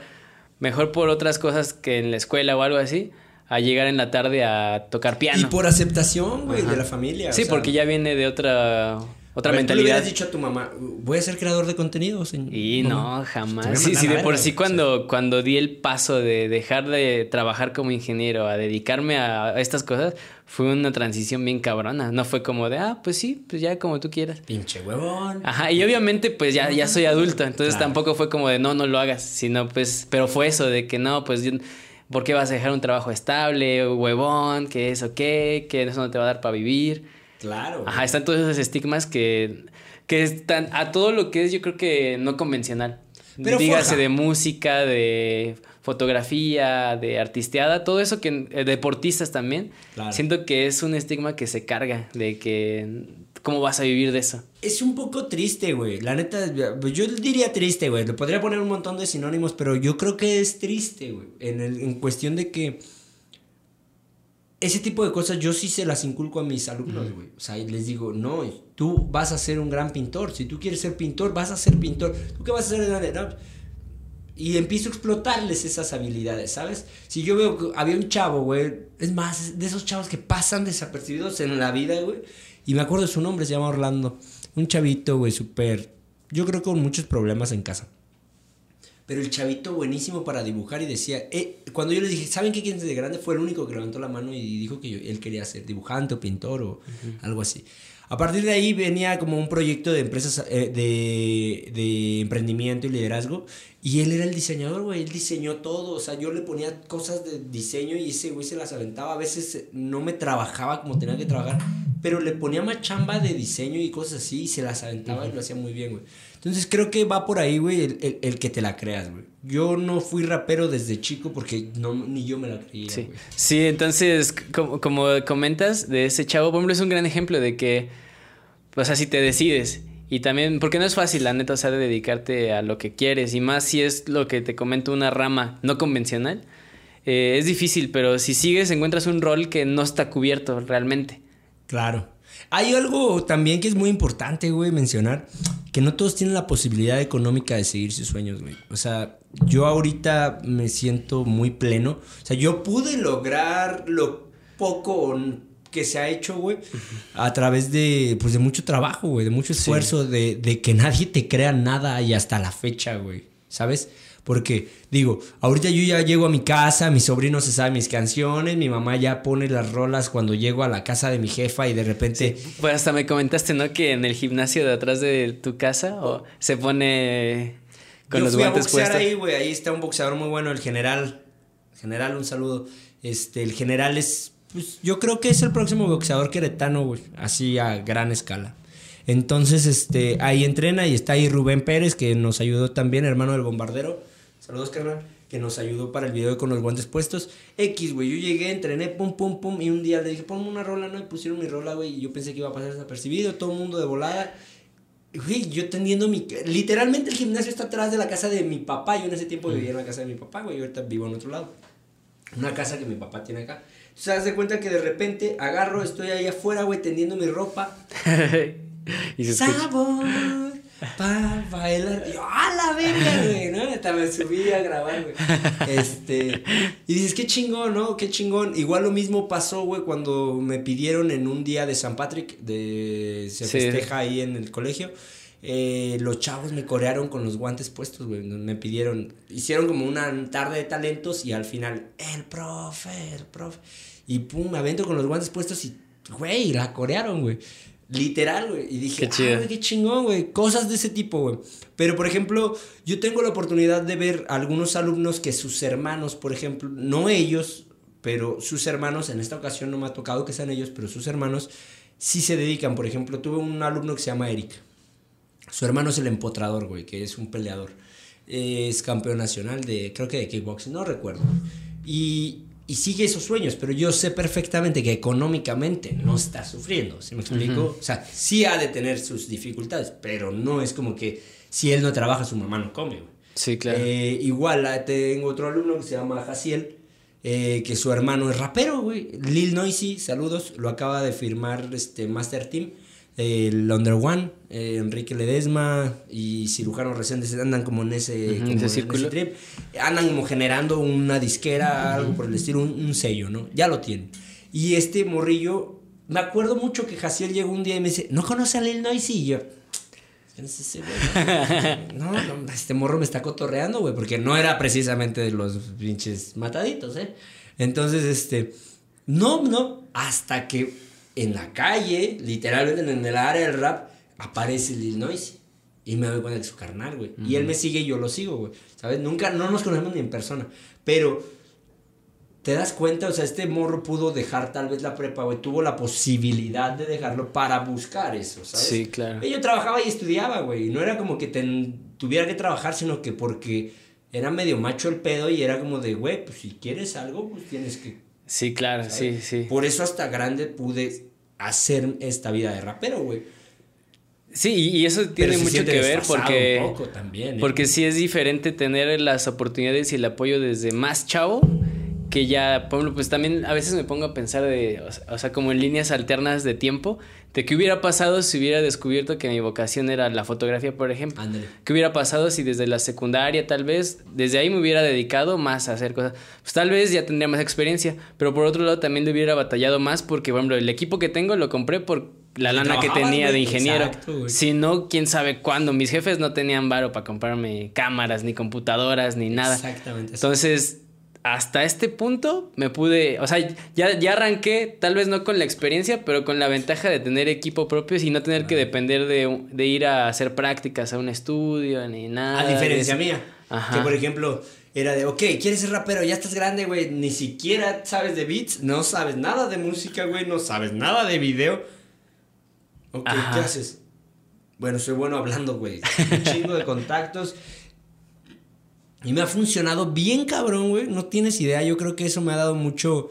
[SPEAKER 1] mejor por otras cosas que en la escuela o algo así a llegar en la tarde a tocar piano.
[SPEAKER 2] Y por aceptación, güey, de la familia.
[SPEAKER 1] Sí, porque ya viene de otra otra mentalidad. ¿tú
[SPEAKER 2] le hubieras dicho a tu mamá, voy a ser creador de contenido, señor?
[SPEAKER 1] Y no, jamás. Sí, sí, de por sí cuando, cuando di el paso de dejar de trabajar como ingeniero a dedicarme a estas cosas, fue una transición bien cabrona. No fue como de, ah, pues sí, pues ya como tú quieras.
[SPEAKER 2] Pinche huevón.
[SPEAKER 1] Ajá, y obviamente pues ya, ya soy adulto, entonces tampoco fue como de, no, no lo hagas, sino pues, pero fue eso de que no, pues... ¿Por qué vas a dejar un trabajo estable, huevón? ¿Qué eso qué? ¿Que eso no te va a dar para vivir?
[SPEAKER 2] Claro.
[SPEAKER 1] Ajá, están todos esos estigmas que, que están a todo lo que es, yo creo que no convencional. Pero Dígase de música, de fotografía, de artisteada, todo eso que eh, deportistas también. Siento que es un estigma que se carga de que cómo vas a vivir de eso.
[SPEAKER 2] Es un poco triste, güey. La neta, yo diría triste, güey. Le podría poner un montón de sinónimos, pero yo creo que es triste, güey. En, en cuestión de que ese tipo de cosas yo sí se las inculco a mis alumnos, güey. O sea, les digo, no, tú vas a ser un gran pintor. Si tú quieres ser pintor, vas a ser pintor. ¿Tú qué vas a hacer? No. Y empiezo a explotarles esas habilidades, ¿sabes? Si yo veo que había un chavo, güey, es más, de esos chavos que pasan desapercibidos en la vida, güey. Y me acuerdo de su nombre, se llama Orlando. Un chavito, güey, súper, yo creo con muchos problemas en casa. Pero el chavito buenísimo para dibujar y decía, eh, cuando yo le dije, ¿saben qué quieren de grande? Fue el único que levantó la mano y dijo que él quería ser dibujante o pintor o algo así. A partir de ahí venía como un proyecto de empresas, eh, de, de, emprendimiento y liderazgo. Y él era el diseñador, güey. Él diseñó todo. O sea, yo le ponía cosas de diseño y ese güey se las aventaba. A veces no me trabajaba como tenía que trabajar. Pero le ponía más chamba de diseño y cosas así y se las aventaba y lo hacía muy bien, güey. Entonces creo que va por ahí, güey, el, el, que te la creas, güey. Yo no fui rapero desde chico porque no, ni yo me la creía,
[SPEAKER 1] sí. Sí, entonces, como, como, comentas de ese chavo, por ejemplo, es un gran ejemplo de que, o sea, si te decides Y también, porque no es fácil, la neta, o sea, de dedicarte a lo que quieres. Y más si es lo que te comento, una rama no convencional. Eh, es difícil, pero si sigues, encuentras un rol que no está cubierto realmente.
[SPEAKER 2] Claro. Hay algo también que es muy importante, güey, mencionar, que no todos tienen la posibilidad económica de seguir sus sueños, güey. O sea, yo ahorita me siento muy pleno. O sea, yo pude lograr lo poco que se ha hecho, güey, a través de, pues, de mucho trabajo, güey, de mucho esfuerzo, de, de que nadie te crea nada y hasta la fecha, güey, ¿sabes? Porque, digo, ahorita yo ya llego a mi casa, mi sobrino se sabe mis canciones, mi mamá ya pone las rolas cuando llego a la casa de mi jefa y de repente.
[SPEAKER 1] pues hasta me comentaste, ¿no? Que en el gimnasio de atrás de tu casa o se pone con
[SPEAKER 2] los guantes puestos. ahí, güey. Ahí está un boxeador muy bueno, el general. General, un saludo. Este, el general es. Pues, yo creo que es el próximo boxeador queretano, güey. Así a gran escala. Entonces, este, ahí entrena y está ahí Rubén Pérez, que nos ayudó también, hermano del bombardero Saludos, carnal. Que nos ayudó para el video con los guantes puestos. X, güey. Yo llegué, entrené, pum, pum, pum. Y un día le dije, ponme una rola, ¿no? Y pusieron mi rola, güey. Y yo pensé que iba a pasar desapercibido. Todo el mundo de volada. Güey, yo teniendo mi. Literalmente el gimnasio está atrás de la casa de mi papá. Yo en ese tiempo vivía en la casa de mi papá, güey. Yo ahorita vivo en otro lado. Una casa que mi papá tiene acá. Entonces, das de cuenta que de repente agarro, estoy ahí afuera, güey, tendiendo mi ropa. y se ¡Sabor! Para bailar. Yo, ¡ah, la verga, güey! ¿no? Hasta me subí a grabar, güey. Este. Y dices, qué chingón, ¿no? Qué chingón. Igual lo mismo pasó, güey, cuando me pidieron en un día de San Patrick, de, se festeja ahí en el colegio. Eh, los chavos me corearon con los guantes puestos, güey. Me pidieron, hicieron como una tarde de talentos y al final, el profe, el profe. Y pum, me avento con los guantes puestos y, güey, la corearon, güey. Literal, güey. Y dije, qué, ah, qué chingón, güey. Cosas de ese tipo, güey. Pero, por ejemplo, yo tengo la oportunidad de ver algunos alumnos que sus hermanos, por ejemplo, no ellos, pero sus hermanos, en esta ocasión no me ha tocado que sean ellos, pero sus hermanos sí se dedican. Por ejemplo, tuve un alumno que se llama Eric. Su hermano es el empotrador, güey, que es un peleador. Es campeón nacional de, creo que de kickboxing, no recuerdo. Y y sigue esos sueños, pero yo sé perfectamente que económicamente no está sufriendo, ¿sí me explico? O sea, sí ha de tener sus dificultades, pero no es como que si él no trabaja, su mamá no come,
[SPEAKER 1] Sí, claro.
[SPEAKER 2] Eh, igual ah, tengo otro alumno que se llama Jaciel, eh, que su hermano es rapero, güey. Lil Noisy, saludos, lo acaba de firmar este Master Team el Under One, eh, Enrique Ledesma y cirujanos recientes andan como en ese, trip. Andan como generando una disquera, algo por el estilo, un, sello, ¿no? Ya lo tienen. Y este morrillo, me acuerdo mucho que Jaciel llegó un día y me dice, ¿no conoce a Lil Noisy? Y yo, no, no, este morro me está cotorreando, güey, porque no era precisamente de los pinches mataditos, ¿eh? Entonces, este, no, no, hasta que en la calle, literalmente en el área del rap, aparece Lil Noisy. Y me doy cuenta de su carnal, güey. Y él me sigue y yo lo sigo, güey. ¿Sabes? Nunca, no nos conocemos ni en persona. Pero te das cuenta, o sea, este morro pudo dejar tal vez la prepa, güey. Tuvo la posibilidad de dejarlo para buscar eso, ¿sabes?
[SPEAKER 1] Sí, claro.
[SPEAKER 2] Y yo trabajaba y estudiaba, güey. No era como que tuviera que trabajar, sino que porque era medio macho el pedo y era como de, güey, pues si quieres algo, pues tienes que
[SPEAKER 1] Sí, claro, sí, sí.
[SPEAKER 2] Por eso hasta grande pude hacer esta vida de rapero, güey.
[SPEAKER 1] Sí, y eso tiene mucho que ver porque. también, ¿eh? Porque sí es diferente tener las oportunidades y el apoyo desde más chavo que ya, por ejemplo, pues también a veces me pongo a pensar de, o sea, como en líneas alternas de tiempo, de qué hubiera pasado si hubiera descubierto que mi vocación era la fotografía, por ejemplo. ¿Qué hubiera pasado si desde la secundaria, tal vez, desde ahí me hubiera dedicado más a hacer cosas? Pues tal vez ya tendría más experiencia, pero por otro lado también le hubiera batallado más porque, por ejemplo, el equipo que tengo lo compré por la lana que tenía de ingeniero. si no, quién sabe cuándo. Mis jefes no tenían varo para comprarme cámaras, ni computadoras, ni nada. Exactamente. Entonces hasta este punto me pude, o sea, ya, ya arranqué, tal vez no con la experiencia, pero con la ventaja de tener equipo propio y no tener que depender de, ir a hacer prácticas a un estudio ni nada.
[SPEAKER 2] A diferencia mía, que por ejemplo era de, ok, quieres ser rapero, ya estás grande, güey, ni siquiera sabes de beats, no sabes nada de música, güey, no sabes nada de video. Ok, ¿qué haces? Bueno, soy bueno hablando, güey. Un chingo de contactos. Y me ha funcionado bien cabrón, güey. No tienes idea. Yo creo que eso me ha dado mucho...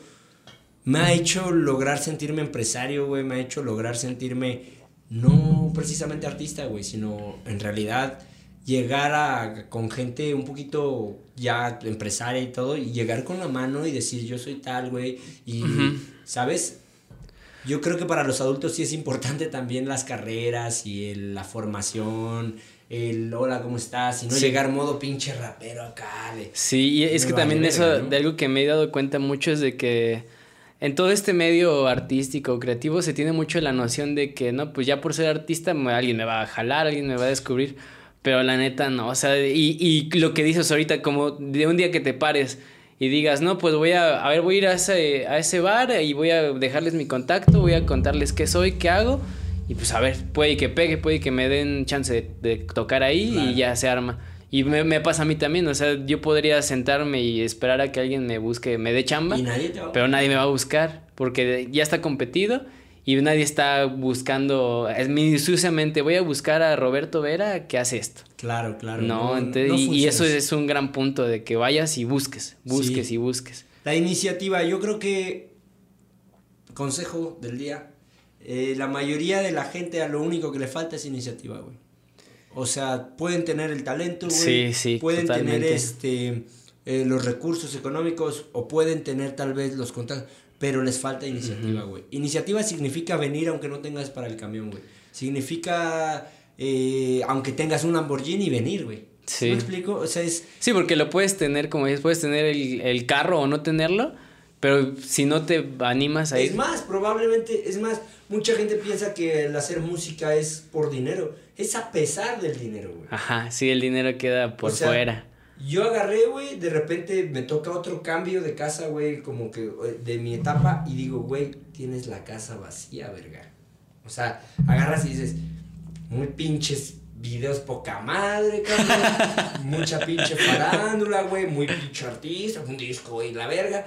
[SPEAKER 2] Me ha hecho lograr sentirme empresario, güey. Me ha hecho lograr sentirme... No precisamente artista, güey, sino en realidad llegar a, con gente un poquito ya empresaria y todo, y llegar con la mano y decir yo soy tal, güey, y, ¿sabes? Yo creo que para los adultos sí es importante también las carreras y la formación, el hola, ¿cómo estás? Y no llegar modo pinche rapero acá.
[SPEAKER 1] sí, y es que también eso, de algo que me he dado cuenta mucho es de que en todo este medio artístico, creativo, se tiene mucho la noción de que, no, pues ya por ser artista alguien me va a jalar, alguien me va a descubrir. Pero la neta no, o sea, y, y lo que dices ahorita, como de un día que te pares y digas, no, pues voy a, a ver, voy a ir a ese, a ese bar y voy a dejarles mi contacto, voy a contarles qué soy, qué hago, y pues a ver, puede que pegue, puede que me den chance de, tocar ahí y ya se arma. Y me, me, pasa a mí también, o sea, yo podría sentarme y esperar a que alguien me busque, me dé chamba, pero nadie me va a buscar porque ya está competido y nadie está buscando, es minuciosamente, voy a buscar a Roberto Vera que hace esto.
[SPEAKER 2] Claro, claro.
[SPEAKER 1] No, y, eso es un gran punto de que vayas y busques, busques y busques.
[SPEAKER 2] La iniciativa, yo creo que, consejo del día, eh, la mayoría de la gente a lo único que le falta es iniciativa, güey. O sea, pueden tener el talento, güey. Sí, sí, pueden tener este, eh, los recursos económicos o pueden tener tal vez los contactos pero les falta iniciativa, güey. Iniciativa significa venir aunque no tengas para el camión, güey. Significa, eh, aunque tengas un Lamborghini, venir, güey. Sí. ¿Me explico? O sea, es...
[SPEAKER 1] Sí, porque lo puedes tener, como dices, puedes tener el, carro o no tenerlo, pero si no te animas a
[SPEAKER 2] ir... Es más, probablemente, es más, mucha gente piensa que el hacer música es por dinero. Es a pesar del dinero, güey.
[SPEAKER 1] Ajá, sí, el dinero queda por fuera.
[SPEAKER 2] Yo agarré, güey, de repente me toca otro cambio de casa, güey, como que eh, de mi etapa y digo, güey, tienes la casa vacía, verga. O sea, agarras y dices, muy pinches videos poca madre, cabrón. mucha pinche farándula, güey, muy pinche artista, un disco, güey, la verga.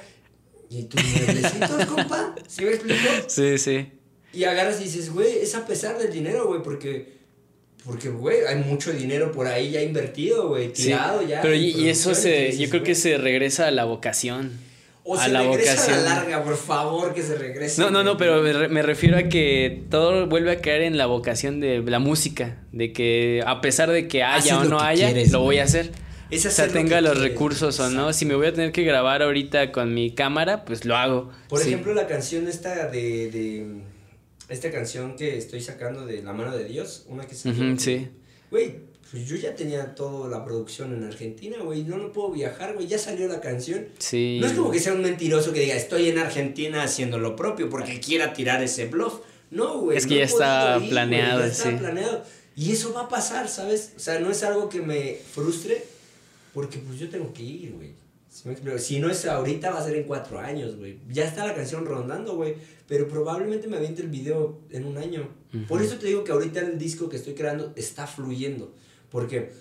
[SPEAKER 2] Y tus mueblecitos, compa, ¿sí me explico?
[SPEAKER 1] Sí, sí.
[SPEAKER 2] Y agarras y dices, güey, es a pesar del dinero, güey, porque porque, güey, hay mucho dinero por ahí ya invertido, güey, tirado ya.
[SPEAKER 1] Pero y, eso se, yo creo que se regresa a la vocación.
[SPEAKER 2] O a se la regresa vocación. a la larga, por favor, que se regrese.
[SPEAKER 1] No, no, no, pero me, refiero a que todo vuelve a caer en la vocación de la música. De que a pesar de que haya o no haya, lo voy a hacer. O sea, tenga los recursos o no. Si me voy a tener que grabar ahorita con mi cámara, pues lo hago.
[SPEAKER 2] Por ejemplo, la canción esta de esta canción que estoy sacando de La mano de Dios, una que se Sí. Güey, pues yo ya tenía toda la producción en Argentina, güey, no lo puedo viajar, güey, ya salió la canción. Sí. No es como que sea un mentiroso que diga, estoy en Argentina haciendo lo propio porque quiera tirar ese bluff. No, güey.
[SPEAKER 1] Es que ya está planeado, ya
[SPEAKER 2] está planeado. Y eso va a pasar, ¿sabes? O sea, no es algo que me frustre porque pues yo tengo que ir, güey. Si no es ahorita, va a ser en cuatro años, güey. Ya está la canción rondando, güey. Pero probablemente me aviente el video en un año. Por eso te digo que ahorita el disco que estoy creando está fluyendo. Porque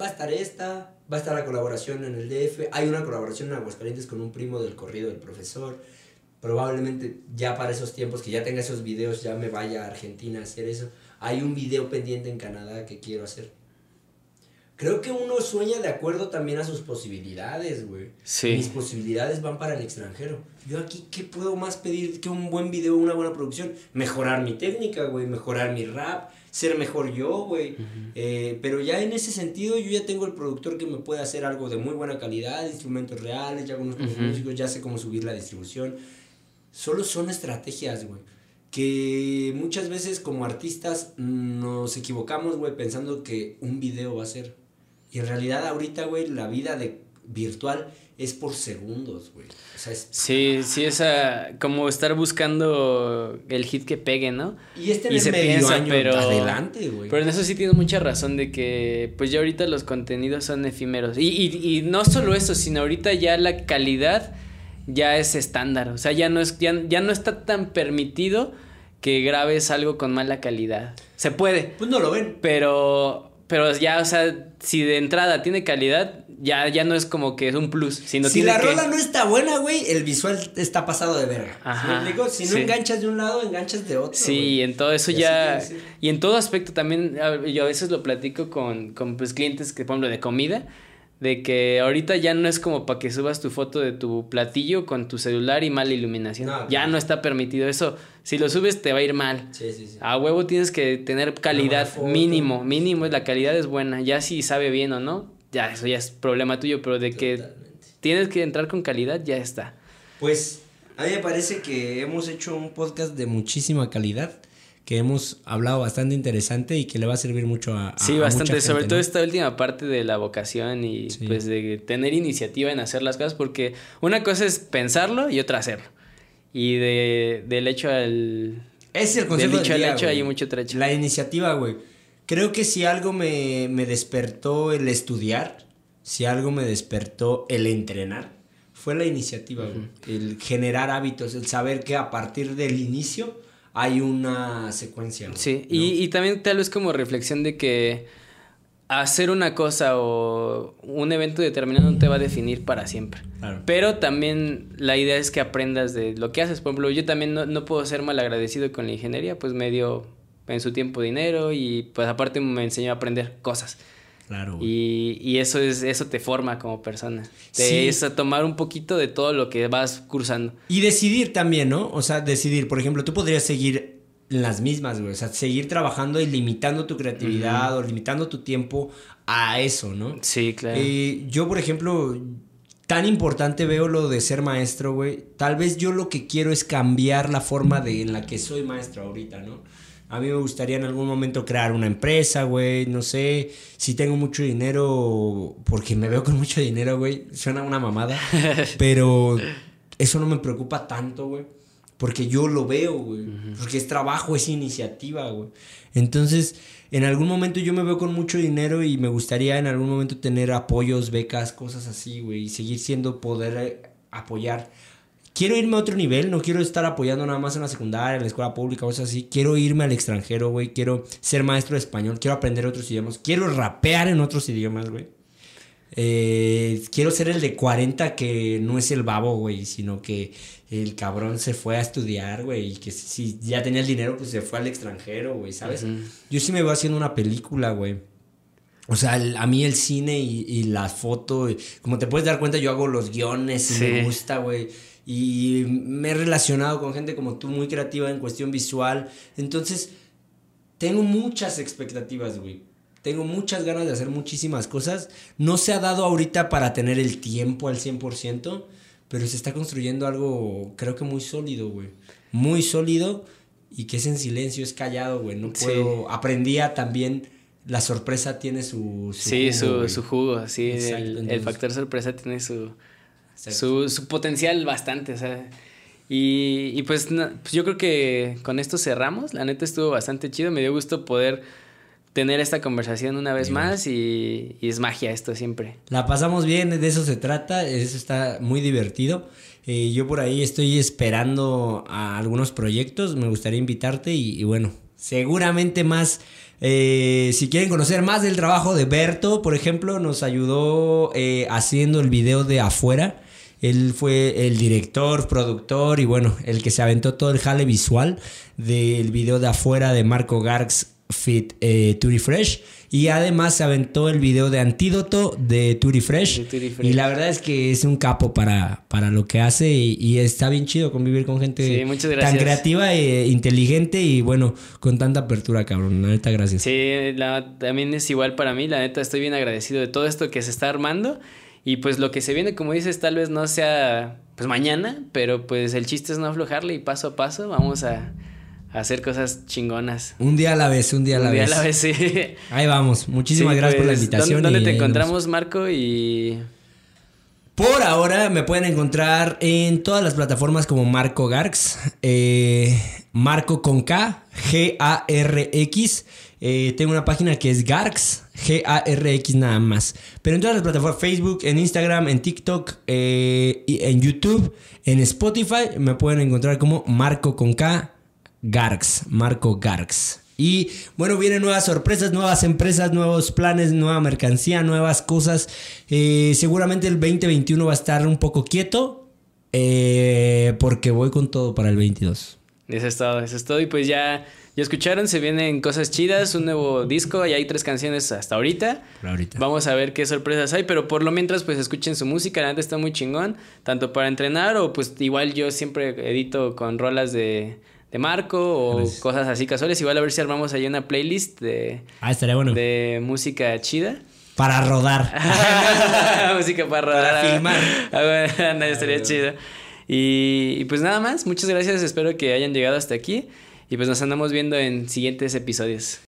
[SPEAKER 2] va a estar esta, va a estar la colaboración en el DF. Hay una colaboración en Aguascalientes con un primo del corrido del profesor. Probablemente ya para esos tiempos que ya tenga esos videos, ya me vaya a Argentina a hacer eso. Hay un video pendiente en Canadá que quiero hacer creo que uno sueña de acuerdo también a sus posibilidades, güey. Sí. Mis posibilidades van para el extranjero. Yo aquí, ¿qué puedo más pedir que un buen video, una buena producción? Mejorar mi técnica, güey, mejorar mi rap, ser mejor yo, güey. Eh, pero ya en ese sentido, yo ya tengo el productor que me puede hacer algo de muy buena calidad, instrumentos reales, ya conozco los músicos, ya sé cómo subir la distribución. Solo son estrategias, güey que muchas veces como artistas nos equivocamos, güey, pensando que un video va a ser y en realidad ahorita, güey, la vida de virtual es por segundos, güey. O sea, es...
[SPEAKER 1] Sí, sí, es como estar buscando el hit que pegue, ¿no?
[SPEAKER 2] Y este y se piensa, pero adelante, güey.
[SPEAKER 1] Pero en eso sí tienes mucha razón de que pues ya ahorita los contenidos son efímeros. Y, y, y no solo eso, sino ahorita ya la calidad ya es estándar. O sea, ya no es, ya, ya no está tan permitido que grabes algo con mala calidad. Se puede.
[SPEAKER 2] Pues no lo ven.
[SPEAKER 1] Pero pero ya, o sea, si de entrada tiene calidad, ya, ya no es como que es un plus. Sino
[SPEAKER 2] si la rola no está buena, güey, el visual está pasado de verga. Ajá. si no enganchas de un lado, enganchas de otro.
[SPEAKER 1] Sí, en todo eso ya. Y en todo aspecto también, yo a veces lo platico con, con pues, clientes que, por ejemplo, de comida. De que ahorita ya no es como para que subas tu foto de tu platillo con tu celular y mala iluminación. ya no está permitido eso. Si lo subes te va a ir mal.
[SPEAKER 2] Sí, sí, sí.
[SPEAKER 1] A huevo tienes que tener calidad mínimo, mínimo, la calidad es buena. Ya si sabe bien o no, ya eso ya es problema tuyo, pero de que tienes que entrar con calidad ya está.
[SPEAKER 2] Pues a mí me parece que hemos hecho un podcast de muchísima calidad que hemos hablado bastante interesante y que le va a servir mucho a, a
[SPEAKER 1] Sí, bastante, sobre todo esta última parte de la vocación y pues de tener iniciativa en hacer las cosas, porque una cosa es pensarlo y otra hacerlo. Y de, del hecho al...
[SPEAKER 2] Es el concepto
[SPEAKER 1] del hecho hay mucho trecho.
[SPEAKER 2] La iniciativa, güey. Creo que si algo me, me despertó el estudiar, si algo me despertó el entrenar, fue la iniciativa, güey. El generar hábitos, el saber que a partir del inicio hay una secuencia.
[SPEAKER 1] Sí, y, y, también tal vez como reflexión de que hacer una cosa o un evento determinado no te va a definir para siempre. Pero también la idea es que aprendas de lo que haces. Por ejemplo, yo también no, no puedo ser mal agradecido con la ingeniería, pues me dio en su tiempo dinero y pues aparte me enseñó a aprender cosas.
[SPEAKER 2] Claro.
[SPEAKER 1] Y, y, eso es eso te forma como persona. Te es a tomar un poquito de todo lo que vas cursando.
[SPEAKER 2] Y decidir también, ¿no? O sea, decidir, por ejemplo, tú podrías seguir las mismas, güey. O sea, seguir trabajando y limitando tu creatividad o limitando tu tiempo a eso, ¿no?
[SPEAKER 1] Sí, claro.
[SPEAKER 2] Eh, yo, por ejemplo, tan importante veo lo de ser maestro, güey. Tal vez yo lo que quiero es cambiar la forma de en la que soy maestro ahorita, ¿no? A mí me gustaría en algún momento crear una empresa, güey. No sé si tengo mucho dinero, porque me veo con mucho dinero, güey. Suena una mamada. pero eso no me preocupa tanto, güey. Porque yo lo veo, güey. Porque es trabajo, es iniciativa, güey. Entonces, en algún momento yo me veo con mucho dinero y me gustaría en algún momento tener apoyos, becas, cosas así, güey. Y seguir siendo poder eh, apoyar quiero irme a otro nivel, no quiero estar apoyando nada más en la secundaria, en la escuela pública, cosas así. Quiero irme al extranjero, güey. Quiero ser maestro de español, quiero aprender otros idiomas, quiero rapear en otros idiomas, güey. Eh, quiero ser el de 40 que no es el babo, güey, sino que el cabrón se fue a estudiar, güey, y que si ya tenía el dinero, pues se fue al extranjero, güey, ¿sabes? Yo sí me voy haciendo una película, güey. O sea, a mí el cine y, la foto, como te puedes dar cuenta, yo hago los guiones y me gusta, güey y me he relacionado con gente como tú, muy creativa en cuestión visual. Entonces, tengo muchas expectativas, güey. Tengo muchas ganas de hacer muchísimas cosas. No se ha dado ahorita para tener el tiempo al 100%, pero se está construyendo algo, creo que muy sólido, güey. Muy sólido y que es en silencio, es callado, güey. No puedo. Aprendía también. La sorpresa tiene su,
[SPEAKER 1] sí, su, su jugo, sí. el, factor sorpresa tiene su, su, su, potencial bastante, o sea. Y, y pues, pues, yo creo que con esto cerramos. La neta estuvo bastante chido. Me dio gusto poder tener esta conversación una vez más y, y, es magia esto siempre.
[SPEAKER 2] La pasamos bien, de eso se trata, eso está muy divertido. Eh, yo por ahí estoy esperando a algunos proyectos, me gustaría invitarte y, y bueno, seguramente más eh, si quieren conocer más del trabajo de Berto, por ejemplo, nos ayudó eh, haciendo el video de afuera. Él fue el director, productor y bueno, el que se aventó todo el jale visual del video de afuera de Marco Garx Fit eh, Turi Fresh. Y además se aventó el video de Antídoto de Turi Fresh. Y la verdad es que es un capo para, para lo que hace. Y, está bien chido convivir con gente tan creativa e inteligente y bueno, con tanta apertura, cabrón. La neta, gracias.
[SPEAKER 1] Sí, también es igual para mí. La neta, estoy bien agradecido de todo esto que se está armando. Y pues lo que se viene, como dices, tal vez no sea pues mañana, pero pues el chiste es no aflojarle y paso a paso vamos a hacer cosas chingonas.
[SPEAKER 2] Un día a la vez, un día a la vez.
[SPEAKER 1] Un día a la vez, sí.
[SPEAKER 2] Ahí vamos. Muchísimas gracias por la pues, invitación.
[SPEAKER 1] ¿Dónde, te encontramos, Marco? Y.
[SPEAKER 2] Por ahora me pueden encontrar en todas las plataformas como Marco Garx, eh, Marco con K, G-A-R-X. Eh, tengo una página que es Garx, G-A-R-X nada más. Pero en todas las plataformas, Facebook, en Instagram, en TikTok, eh, en YouTube, en Spotify, me pueden encontrar como Marco con K, Garx, Marco Garx. Y bueno, vienen nuevas sorpresas, nuevas empresas, nuevos planes, nueva mercancía, nuevas cosas. Eh, seguramente el 2021 va a estar un poco quieto eh, porque voy con todo para el 22.
[SPEAKER 1] Eso es todo, eso es todo. Y pues ya, ya escucharon, se vienen cosas chidas, un nuevo disco, y hay tres canciones hasta ahorita.
[SPEAKER 2] ahorita.
[SPEAKER 1] Vamos a ver qué sorpresas hay, pero por lo mientras pues escuchen su música, la neta está muy chingón, tanto para entrenar o pues igual yo siempre edito con rolas de, de Marco o cosas así casuales, igual a ver si armamos ahí una playlist de,
[SPEAKER 2] ah, estaría bueno.
[SPEAKER 1] de música chida.
[SPEAKER 2] Para rodar.
[SPEAKER 1] música para rodar.
[SPEAKER 2] Para filmar.
[SPEAKER 1] Ah, estaría chido. Y, pues nada más, muchas gracias, espero que hayan llegado hasta aquí y pues nos andamos viendo en siguientes episodios.